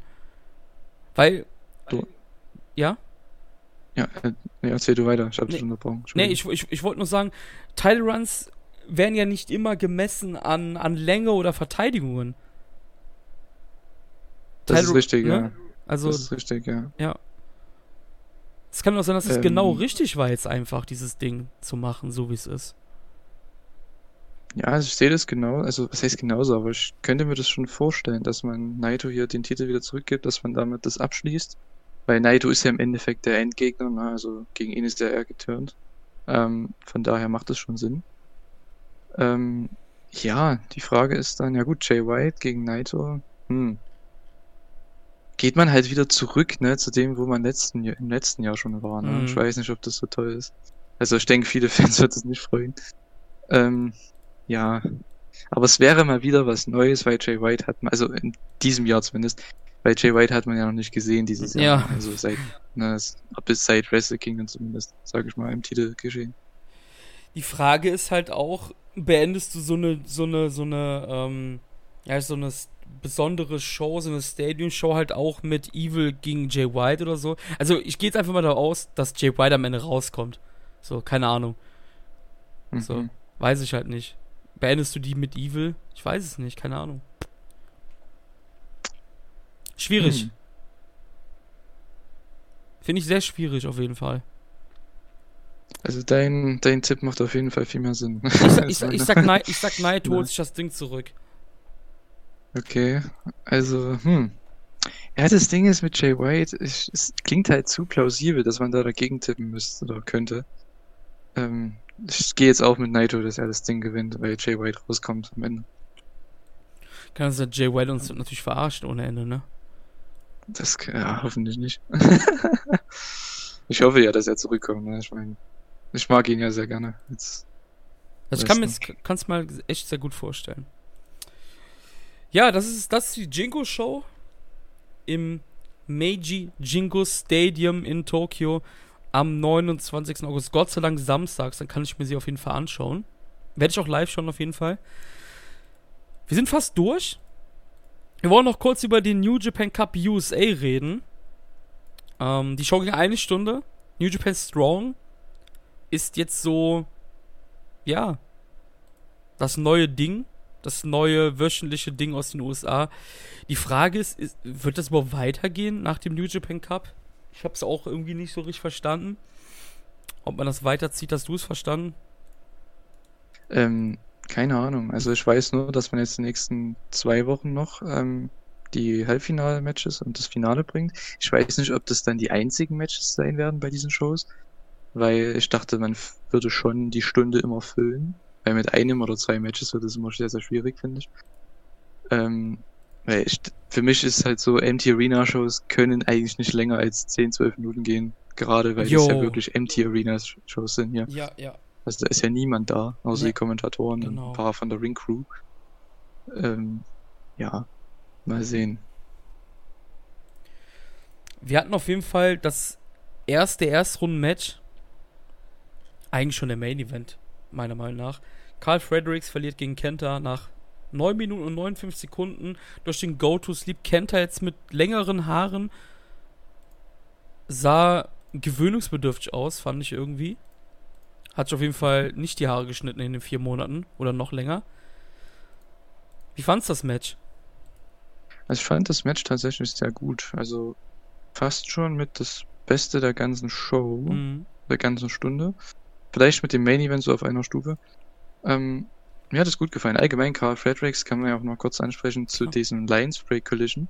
Weil, du, ja? Ja, äh, nee, erzähl du weiter. Ich hab nee, dich unterbrochen. Nee, ich, ich, ich wollte nur sagen, Title Runs werden ja nicht immer gemessen an, an Länge oder Verteidigungen. Das Title, ist richtig, ne? ja. Also, das ist richtig, ja. Ja. Es kann auch sein, dass es ähm, genau richtig war, jetzt einfach dieses Ding zu machen, so wie es ist. Ja, also ich sehe das genau, also was heißt genauso, aber ich könnte mir das schon vorstellen, dass man Naito hier den Titel wieder zurückgibt, dass man damit das abschließt. Weil Naito ist ja im Endeffekt der Endgegner, ne? also gegen ihn ist der eher geturnt. Ähm, von daher macht das schon Sinn. Ähm, ja, die Frage ist dann, ja gut, Jay White gegen Naito, hm. Geht man halt wieder zurück, ne, zu dem, wo man letzten, im letzten Jahr schon war, ne? Mhm. Ich weiß nicht, ob das so toll ist. Also ich denke, viele Fans wird es nicht freuen. Ähm, ja, aber es wäre mal wieder was Neues, weil Jay White hat, also in diesem Jahr zumindest, weil Jay White hat man ja noch nicht gesehen dieses Jahr. Ja. Also seit, ne, bis seit Wrestle Kingdom zumindest, sage ich mal, im Titel geschehen. Die Frage ist halt auch, beendest du so eine, so eine, so eine, ähm, ja, so eine besondere Show, so eine Stadium-Show halt auch mit Evil gegen Jay White oder so. Also ich gehe jetzt einfach mal davon aus, dass Jay White am Ende rauskommt. So, keine Ahnung. Mhm. So, weiß ich halt nicht. Beendest du die mit Evil? Ich weiß es nicht, keine Ahnung. Schwierig. Hm. Finde ich sehr schwierig auf jeden Fall. Also dein, dein Tipp macht auf jeden Fall viel mehr Sinn. Ich, sag, ich, sag, ich sag, Neid, ich sag Neid holt sich das Ding zurück. Okay, also, hm. Ja, das Ding ist mit Jay White, ich, es klingt halt zu plausibel, dass man da dagegen tippen müsste oder könnte. Ähm, ich gehe jetzt auch mit Naito, dass er das Ding gewinnt, weil Jay White rauskommt am Ende. Kann uns der Jay White uns natürlich verarschen ohne Ende, ne? Das, ja, hoffentlich nicht. ich hoffe ja, dass er zurückkommt, ne? Ich meine, ich mag ihn ja sehr gerne. Jetzt also ich kann mir kann's mal echt sehr gut vorstellen. Ja, das ist, das ist die Jingo-Show im Meiji Jingo Stadium in Tokio am 29. August. Gott sei Dank samstags, dann kann ich mir sie auf jeden Fall anschauen. Werde ich auch live schauen, auf jeden Fall. Wir sind fast durch. Wir wollen noch kurz über den New Japan Cup USA reden. Ähm, die Show ging eine Stunde. New Japan Strong ist jetzt so, ja, das neue Ding. Das neue wöchentliche Ding aus den USA. Die Frage ist, ist wird das überhaupt weitergehen nach dem New Japan Cup? Ich habe es auch irgendwie nicht so richtig verstanden. Ob man das weiterzieht, hast du es verstanden? Ähm, keine Ahnung. Also ich weiß nur, dass man jetzt die nächsten zwei Wochen noch ähm, die Halbfinale-Matches und das Finale bringt. Ich weiß nicht, ob das dann die einzigen Matches sein werden bei diesen Shows, weil ich dachte, man würde schon die Stunde immer füllen, weil mit einem oder zwei Matches wird es immer sehr, sehr schwierig, finde ich. Ähm, weil ich, für mich ist halt so, Empty Arena Shows können eigentlich nicht länger als 10, 12 Minuten gehen. Gerade weil es ja wirklich Empty Arena Shows sind hier. Ja, ja. Also da ist ja niemand da, außer nee. die Kommentatoren genau. und ein paar von der Ring Crew. Ähm, ja, mal sehen. Wir hatten auf jeden Fall das erste Erstrunden-Match. Eigentlich schon der Main Event, meiner Meinung nach. Carl Fredericks verliert gegen Kenta nach 9 Minuten und 59 Sekunden durch den Go-To-Sleep. Kenta jetzt mit längeren Haaren sah gewöhnungsbedürftig aus, fand ich irgendwie. Hat sich auf jeden Fall nicht die Haare geschnitten in den vier Monaten oder noch länger. Wie fandest du das Match? Also ich fand das Match tatsächlich sehr gut. Also fast schon mit das Beste der ganzen Show, mhm. der ganzen Stunde. Vielleicht mit dem Main Event so auf einer Stufe. Ähm, mir hat es gut gefallen. Allgemein Carl Fredericks kann man ja auch noch kurz ansprechen zu ja. diesem Lions Break Collision.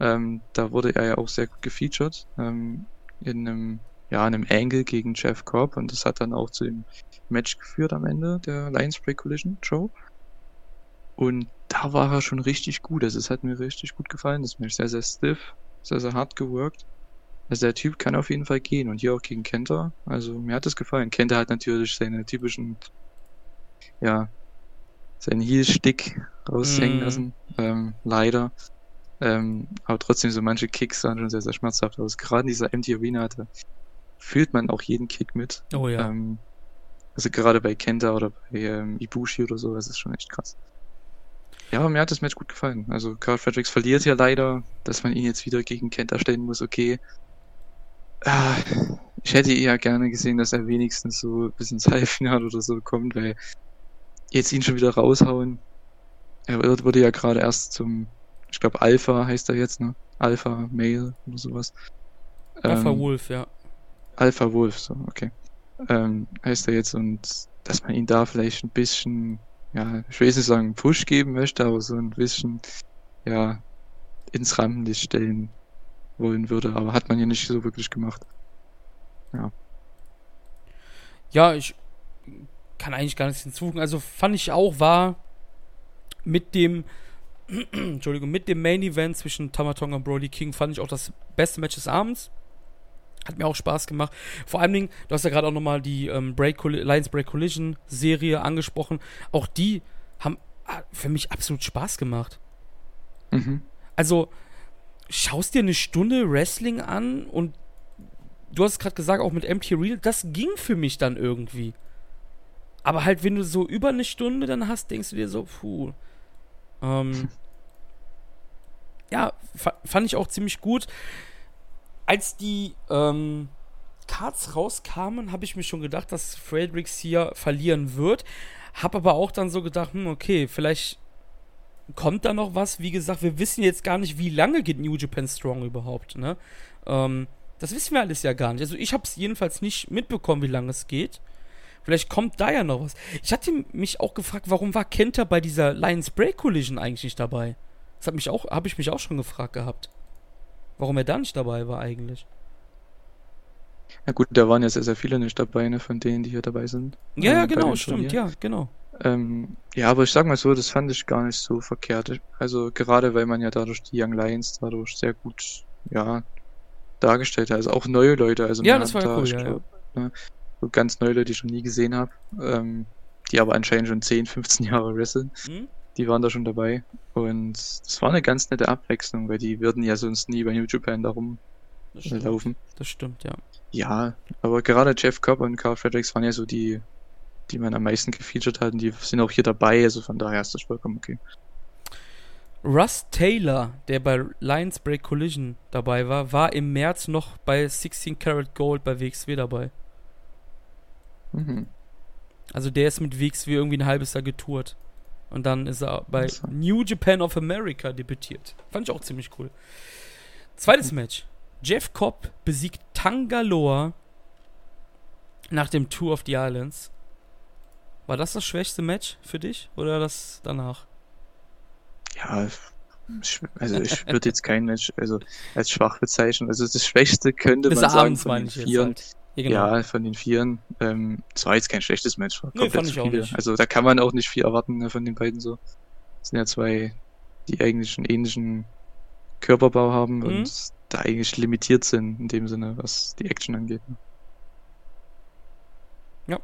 Ähm, da wurde er ja auch sehr gut gefeatured. Ähm, in einem, ja, in einem Angle gegen Jeff Cobb und das hat dann auch zu dem Match geführt am Ende der Lions Break Collision Show. Und da war er schon richtig gut. Also es hat mir richtig gut gefallen. Das Match sehr, sehr stiff, sehr, sehr hart geworkt. Also der Typ kann auf jeden Fall gehen und hier auch gegen Kenta. Also mir hat es gefallen. Kenta hat natürlich seine typischen, ja, seinen Heel-Stick raushängen mm. lassen. Ähm, leider. Ähm, aber trotzdem, so manche Kicks sahen schon sehr, sehr schmerzhaft aus. Gerade in dieser Empty Arena hatte, fühlt man auch jeden Kick mit. Oh ja. Ähm, also gerade bei Kenta oder bei ähm, Ibushi oder so, das ist schon echt krass. Ja, aber mir hat das Match gut gefallen. Also Carl Fredericks verliert ja leider, dass man ihn jetzt wieder gegen Kenta stellen muss, okay. Ah, ich hätte eher gerne gesehen, dass er wenigstens so bis ins Halbfinale oder so kommt, weil jetzt ihn schon wieder raushauen. Er wurde ja gerade erst zum, ich glaube Alpha heißt er jetzt, ne? Alpha Male oder sowas. Alpha ähm, Wolf, ja. Alpha Wolf, so, okay. Ähm, heißt er jetzt und dass man ihn da vielleicht ein bisschen, ja, ich will nicht sagen Push geben möchte, aber so ein bisschen, ja, ins Rampenlicht stellen wollen würde, aber hat man ja nicht so wirklich gemacht. Ja. Ja, ich kann eigentlich gar nichts hinzufügen. Also fand ich auch, war mit dem Entschuldigung, mit dem Main Event zwischen Tamatonga und Brody King fand ich auch das beste Match des Abends. Hat mir auch Spaß gemacht. Vor allen Dingen, du hast ja gerade auch nochmal die ähm, Break Lions Break Collision Serie angesprochen. Auch die haben ah, für mich absolut Spaß gemacht. Mhm. Also, schaust dir eine Stunde Wrestling an und du hast es gerade gesagt, auch mit Empty Real, das ging für mich dann irgendwie. Aber halt, wenn du so über eine Stunde dann hast, denkst du dir so, puh. Ähm, ja, fand ich auch ziemlich gut. Als die ähm, Cards rauskamen, habe ich mir schon gedacht, dass Fredericks hier verlieren wird. Hab aber auch dann so gedacht, hm, okay, vielleicht kommt da noch was. Wie gesagt, wir wissen jetzt gar nicht, wie lange geht New Japan Strong überhaupt, ne? Ähm, das wissen wir alles ja gar nicht. Also ich habe es jedenfalls nicht mitbekommen, wie lange es geht. Vielleicht kommt da ja noch was. Ich hatte mich auch gefragt, warum war Kenta bei dieser Lions Break Collision eigentlich nicht dabei? Das habe ich mich auch schon gefragt gehabt. Warum er da nicht dabei war eigentlich. Ja gut, da waren ja sehr, sehr viele nicht dabei, ne, von denen, die hier dabei sind. Ja, ja, ähm, genau, stimmt, ja, genau. Ähm, ja, aber ich sag mal so, das fand ich gar nicht so verkehrt. Also gerade weil man ja dadurch die Young Lions dadurch sehr gut, ja, dargestellt hat. Also auch neue Leute. Also ja, das war da, cool, ja, glaub, ja. Ne, so ganz neue Leute, die ich schon nie gesehen habe, ähm, die aber anscheinend schon 10, 15 Jahre wresteln. Mhm. Die waren da schon dabei. Und das war eine ganz nette Abwechslung, weil die würden ja sonst nie bei New Japan da rumlaufen. Das stimmt, ja. Ja, aber gerade Jeff Cobb und Carl Fredericks waren ja so die, die man am meisten gefeatured hat und die sind auch hier dabei, also von daher ist das vollkommen okay. Russ Taylor, der bei Lions Break Collision dabei war, war im März noch bei 16 Karat Gold bei WXW dabei. Mhm. Also der ist mit WXW irgendwie ein halbes Jahr getourt. Und dann ist er bei. New Japan of America debütiert. Fand ich auch ziemlich cool. Zweites Match. Jeff Cobb besiegt Tangaloa nach dem Tour of the Islands. War das das schwächste Match für dich oder das danach? Ja, also ich würde jetzt kein Match also als schwach bezeichnen. Also das Schwächste könnte Bis man sagen von den Vieren. Halt. Ja, genau. ja, von den Vieren. Ähm, das war jetzt kein schlechtes Match. War nee, fand ich auch nicht. Also da kann man auch nicht viel erwarten ne, von den beiden so. Das sind ja zwei, die eigentlich einen ähnlichen Körperbau haben mhm. und da eigentlich limitiert sind in dem Sinne, was die Action angeht. Ne? Ja.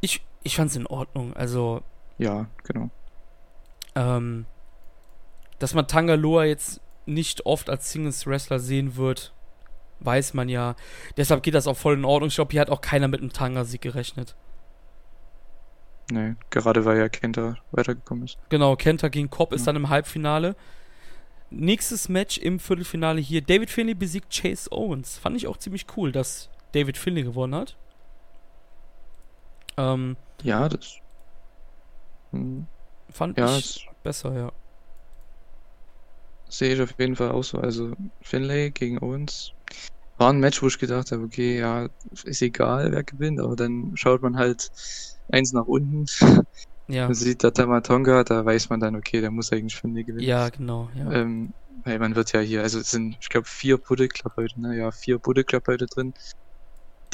Ich, ich fand's in Ordnung. Also. Ja, genau. Ähm, dass man Tangaloa jetzt nicht oft als Singles-Wrestler sehen wird, weiß man ja. Deshalb geht das auch voll in Ordnung. Ich glaube, hier hat auch keiner mit einem Tanga-Sieg gerechnet. Nee, gerade weil ja Kenta weitergekommen ist. Genau, Kenta gegen Cobb ja. ist dann im Halbfinale. Nächstes Match im Viertelfinale hier. David Finley besiegt Chase Owens. Fand ich auch ziemlich cool, dass David Finley gewonnen hat. Ähm, ja, das. Hm. Fand ja, ich besser, ja. Sehe ich auf jeden Fall auch so. Also Finlay gegen Owens war ein Match, wo ich gedacht habe, okay, ja, ist egal, wer gewinnt, aber dann schaut man halt eins nach unten. Ja. Man sieht da Tamatonga, da weiß man dann, okay, der muss eigentlich Finlay gewinnen. Ja, genau, ja. Ähm, weil man wird ja hier, also es sind, ich glaube, vier Buddy Club heute, ne? Ja, vier Buddy Club heute drin.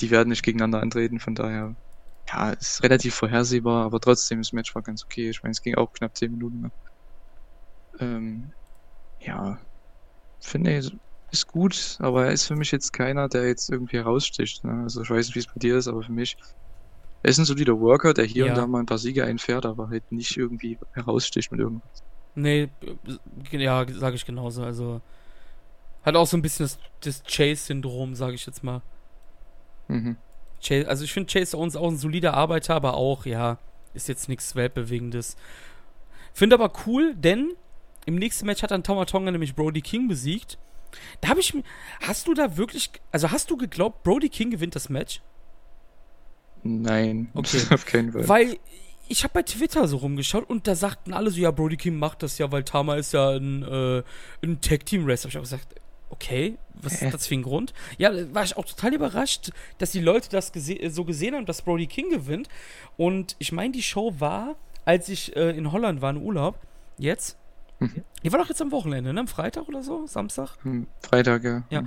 Die werden nicht gegeneinander antreten, von daher ja, ist relativ vorhersehbar, aber trotzdem, das Match war ganz okay. Ich meine, es ging auch knapp 10 Minuten. Ne? Ähm, ja, finde ich, ist gut, aber er ist für mich jetzt keiner, der jetzt irgendwie heraussticht. Ne? Also ich weiß nicht, wie es bei dir ist, aber für mich, er ist ein solider Worker, der hier ja. und da mal ein paar Siege einfährt, aber halt nicht irgendwie heraussticht mit irgendwas. Nee, ja, sage ich genauso. Also hat auch so ein bisschen das, das Chase-Syndrom, sage ich jetzt mal. Mhm. Chase, also ich finde Chase Owens auch ein solider Arbeiter, aber auch, ja, ist jetzt nichts Weltbewegendes. Finde aber cool, denn im nächsten Match hat dann Tomatonga nämlich Brody King besiegt. Da habe ich mir. Hast du da wirklich. Also hast du geglaubt, Brody King gewinnt das Match? Nein, Okay. auf keinen Fall. Weil ich habe bei Twitter so rumgeschaut und da sagten alle so, ja, Brody King macht das ja, weil Tama ist ja ein, äh, ein Tag-Team-Wrestler. Hab ich auch gesagt, okay, was ist Hä? das für ein Grund? Ja, da war ich auch total überrascht, dass die Leute das gese so gesehen haben, dass Brody King gewinnt. Und ich meine, die Show war, als ich äh, in Holland war, in Urlaub, jetzt. Mhm. Die war doch jetzt am Wochenende, ne? Am Freitag oder so? Samstag? Freitag, ja. Ja.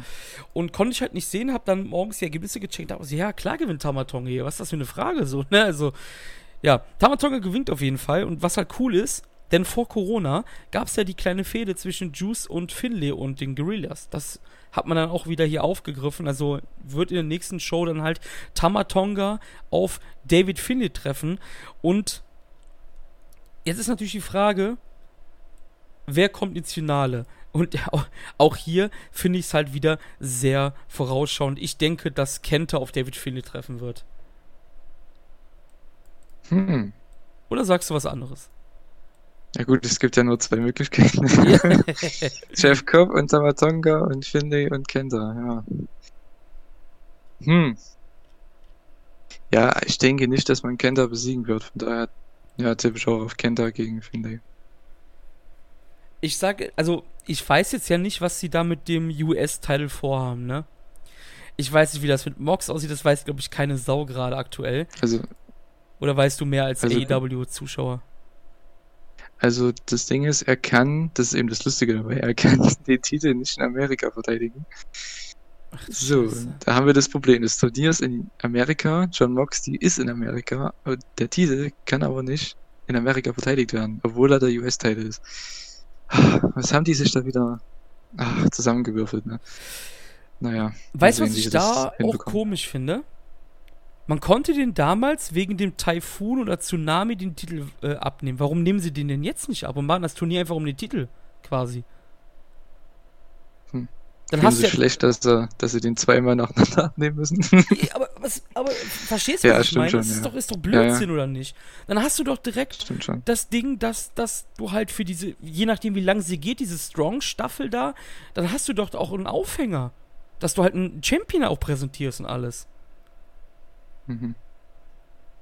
Und konnte ich halt nicht sehen, hab dann morgens die Ergebnisse gecheckt, aber so, ja, klar gewinnt Tamatonga hier, was ist das für eine Frage so, ne? Also, ja, Tamatonga gewinnt auf jeden Fall und was halt cool ist, denn vor Corona gab es ja die kleine Fehde zwischen Juice und Finlay und den Guerillas. Das hat man dann auch wieder hier aufgegriffen. Also wird in der nächsten Show dann halt Tamatonga auf David Finlay treffen. Und jetzt ist natürlich die Frage, wer kommt ins Finale? Und auch- hier finde ich es halt wieder sehr vorausschauend. Ich denke, dass Kenta auf David Finlay treffen wird. Hm. Oder sagst du was anderes? Ja gut, es gibt ja nur zwei Möglichkeiten. Jeff Cobb und Tamatonga und Finlay und Kenta, ja. Hm. Ja, ich denke nicht, dass man Kenta besiegen wird. Von daher, ja, tippe ich auch auf Kenta gegen Finlay. Ich sage, also ich weiß jetzt ja nicht, was sie da mit dem US-Title vorhaben, ne? Ich weiß nicht, wie das mit Mox aussieht, das weiß, glaube ich, keine Sau gerade aktuell. Also, Oder weißt du mehr als Also- AEW-Zuschauer? also das Ding ist, er kann, das ist eben das Lustige dabei, er kann den Titel nicht in Amerika verteidigen. Ach, So, Scheiße. da haben wir das Problem. Das Turnier ist in Amerika, John Moxley ist in Amerika, der Titel kann aber nicht in Amerika verteidigt werden, obwohl er der US-Titel ist. Was haben die sich da wieder ach, zusammengewürfelt, ne? Naja. Weißt du, was ich da auch komisch finde? Man konnte den damals wegen dem Taifun oder Tsunami den Titel äh, abnehmen. Warum nehmen sie den denn jetzt nicht ab und machen das Turnier einfach um den Titel quasi? Hm. Dann hast du ja, schlecht, dass, dass sie den zweimal nacheinander abnehmen müssen. aber, was, aber verstehst du, Ja, was ich stimmt meine? schon, das ist ja. doch, ist doch Ja, ja. Blödsinn, oder nicht? Dann hast du doch direkt das Ding, dass, dass du halt für diese, je nachdem wie lang sie geht, diese Strong-Staffel da, dann hast du doch auch einen Aufhänger. Dass du halt einen Champion auch präsentierst und alles. Mhm.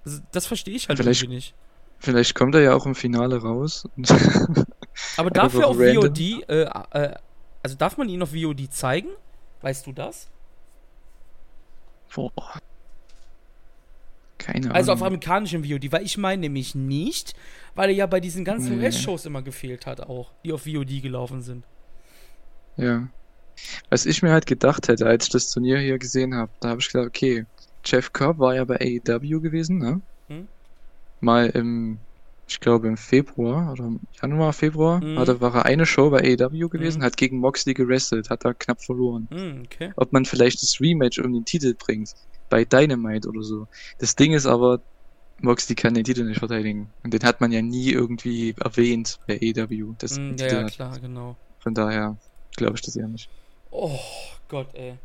Also, das verstehe ich halt Vielleicht- irgendwie nicht. Vielleicht kommt er ja auch im Finale raus. Aber dafür auf random. VOD, äh, äh, also darf man ihn auf VOD zeigen? Weißt du das? Boah. Keine Also auf Ahnung. amerikanischem VOD, weil ich meine nämlich nicht, weil er ja bei diesen ganzen Nee. US-Shows immer gefehlt hat auch, die auf VOD gelaufen sind. Ja. Was ich mir halt gedacht hätte, als ich das Turnier hier gesehen habe, da habe ich gedacht, okay, Jeff Cobb war ja bei AEW gewesen, ne? Hm. Mal im, ich glaube im Februar oder im Januar, Februar, Mhm. war, da, war er eine Show bei AEW gewesen, Mhm. hat gegen Moxley gewrestelt, hat da knapp verloren. Hm, okay. Ob man vielleicht das Rematch um den Titel bringt, bei Dynamite oder so. Das Ding ist aber, Moxley kann den Titel nicht verteidigen. Und den hat man ja nie irgendwie erwähnt bei AEW. Das Hm, ja, ja, klar, genau. Von daher glaube ich das eher nicht. Oh Gott, ey.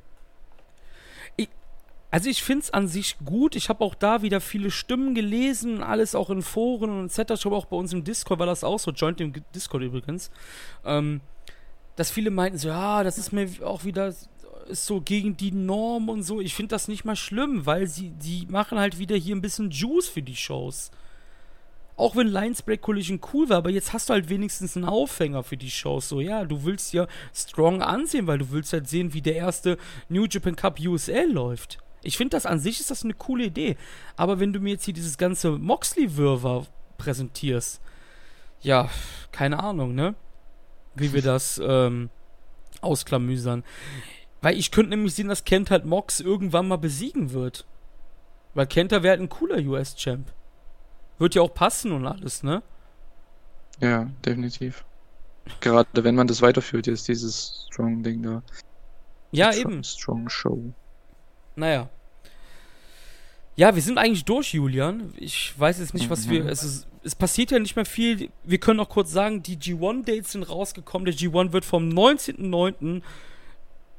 Also ich finde es an sich gut. Ich habe auch da wieder viele Stimmen gelesen, alles auch in Foren und etc. Ich auch bei uns im Discord, war das auch so, joint im Discord übrigens, ähm, dass viele meinten so, ja, das ist mir auch wieder so gegen die Norm und so. Ich finde das nicht mal schlimm, weil sie die machen halt wieder hier ein bisschen Juice für die Shows. Auch wenn Lions Break Collision cool war, aber jetzt hast du halt wenigstens einen Aufhänger für die Shows. So, ja, du willst ja Strong ansehen, weil du willst halt sehen, wie der erste New Japan Cup USL läuft. Ich finde das an sich ist das eine coole Idee. Aber wenn du mir jetzt hier dieses ganze Moxley-Wirrwarr präsentierst, ja, keine Ahnung, ne? Wie wir das ähm, ausklamüsern. Weil ich könnte nämlich sehen, dass Kent halt Mox irgendwann mal besiegen wird. Weil Kenta wäre halt ein cooler US-Champ. Wird ja auch passen und alles, ne? Ja, definitiv. Gerade wenn man das weiterführt, jetzt dieses Strong-Ding da. Ja, eben. Strong Show. Naja. Ja, wir sind eigentlich durch, Julian. Ich weiß jetzt nicht, was wir. Mhm. Es, ist, es passiert ja nicht mehr viel. Wir können noch kurz sagen, die G1-Dates sind rausgekommen. Der G1 wird vom 19.09.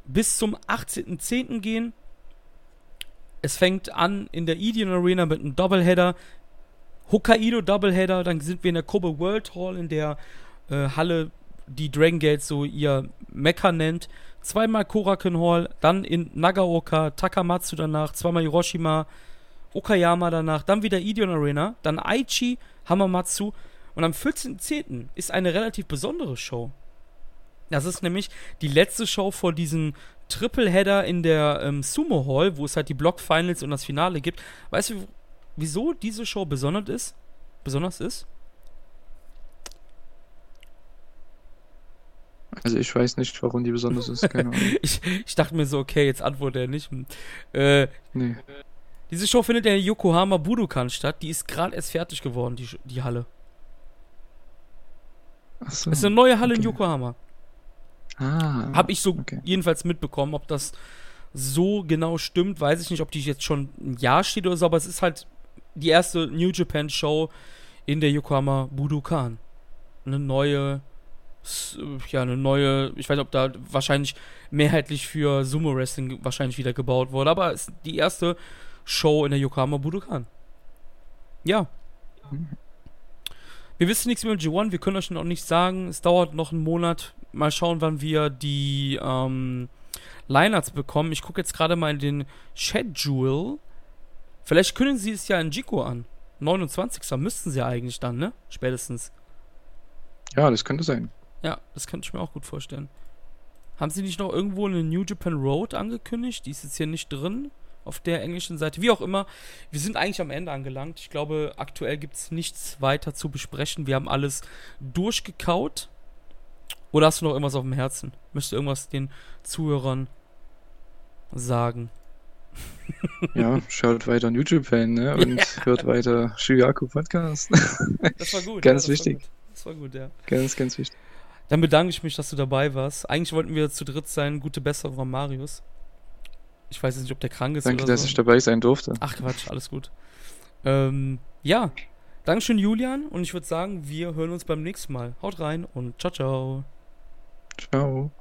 bis zum 18.10. gehen. Es fängt an in der Edion Arena mit einem Doubleheader. Hokkaido Doubleheader. Dann sind wir in der Kobe World Hall in der äh, Halle, die Dragon Gate so ihr Mecha nennt. Zweimal Korakuen Hall, dann in Nagaoka, Takamatsu danach, zweimal Hiroshima, Okayama danach, dann wieder Ideon Arena, dann Aichi, Hamamatsu und am 14.10. ist eine relativ besondere Show. Das ist nämlich die letzte Show vor diesem Tripleheader in der ähm, Sumo Hall, wo es halt die Block Finals und das Finale gibt. Weißt du, wieso diese Show besonders ist? Besonders ist? Also ich weiß nicht, warum die besonders ist, keine Ahnung. ich, ich dachte mir so, okay, jetzt antwortet er nicht. Äh, nee. Diese Show findet in der Yokohama Budokan statt. Die ist gerade erst fertig geworden, die, die Halle. Ach so, ist eine neue Halle okay. in Yokohama. Ah. Hab ich so okay. jedenfalls mitbekommen. Ob das so genau stimmt, weiß ich nicht, ob die jetzt schon ein Jahr steht oder so, aber es ist halt die erste New Japan Show in der Yokohama Budokan. Eine neue ja, eine neue, ich weiß nicht, ob da wahrscheinlich mehrheitlich für Sumo Wrestling wahrscheinlich wieder gebaut wurde, aber es ist die erste Show in der Yokohama Budokan. Ja. Wir wissen nichts mehr mit G1, wir können euch noch nicht sagen. Es dauert noch einen Monat. Mal schauen, wann wir die ähm, Lineups bekommen. Ich gucke jetzt gerade mal in den Schedule. Vielleicht können sie es ja in Jiko an. 29. müssten sie eigentlich dann, ne? Spätestens. Ja, das könnte sein. Ja, das könnte ich mir auch gut vorstellen. Haben sie nicht noch irgendwo eine New Japan Road angekündigt? Die ist jetzt hier nicht drin auf der englischen Seite. Wie auch immer, wir sind eigentlich am Ende angelangt. Ich glaube, aktuell gibt es nichts weiter zu besprechen. Wir haben alles durchgekaut. Oder hast du noch irgendwas auf dem Herzen? Möchtest du irgendwas den Zuhörern sagen? Ja, schaut weiter New Japan ne? und ja. hört weiter Shuyaku Podcast. Das war gut. ganz ja, das wichtig. War gut. Das war gut, ja. Ganz, ganz wichtig. Dann bedanke ich mich, dass du dabei warst. Eigentlich wollten wir zu dritt sein. Gute Besserung an Marius. Ich weiß jetzt nicht, ob der krank ist Danke, oder dass so. ich dabei sein durfte. Ach Quatsch, alles gut. Ähm, ja, Dankeschön, Julian. Und ich würde sagen, wir hören uns beim nächsten Mal. Haut rein und ciao, ciao. Ciao.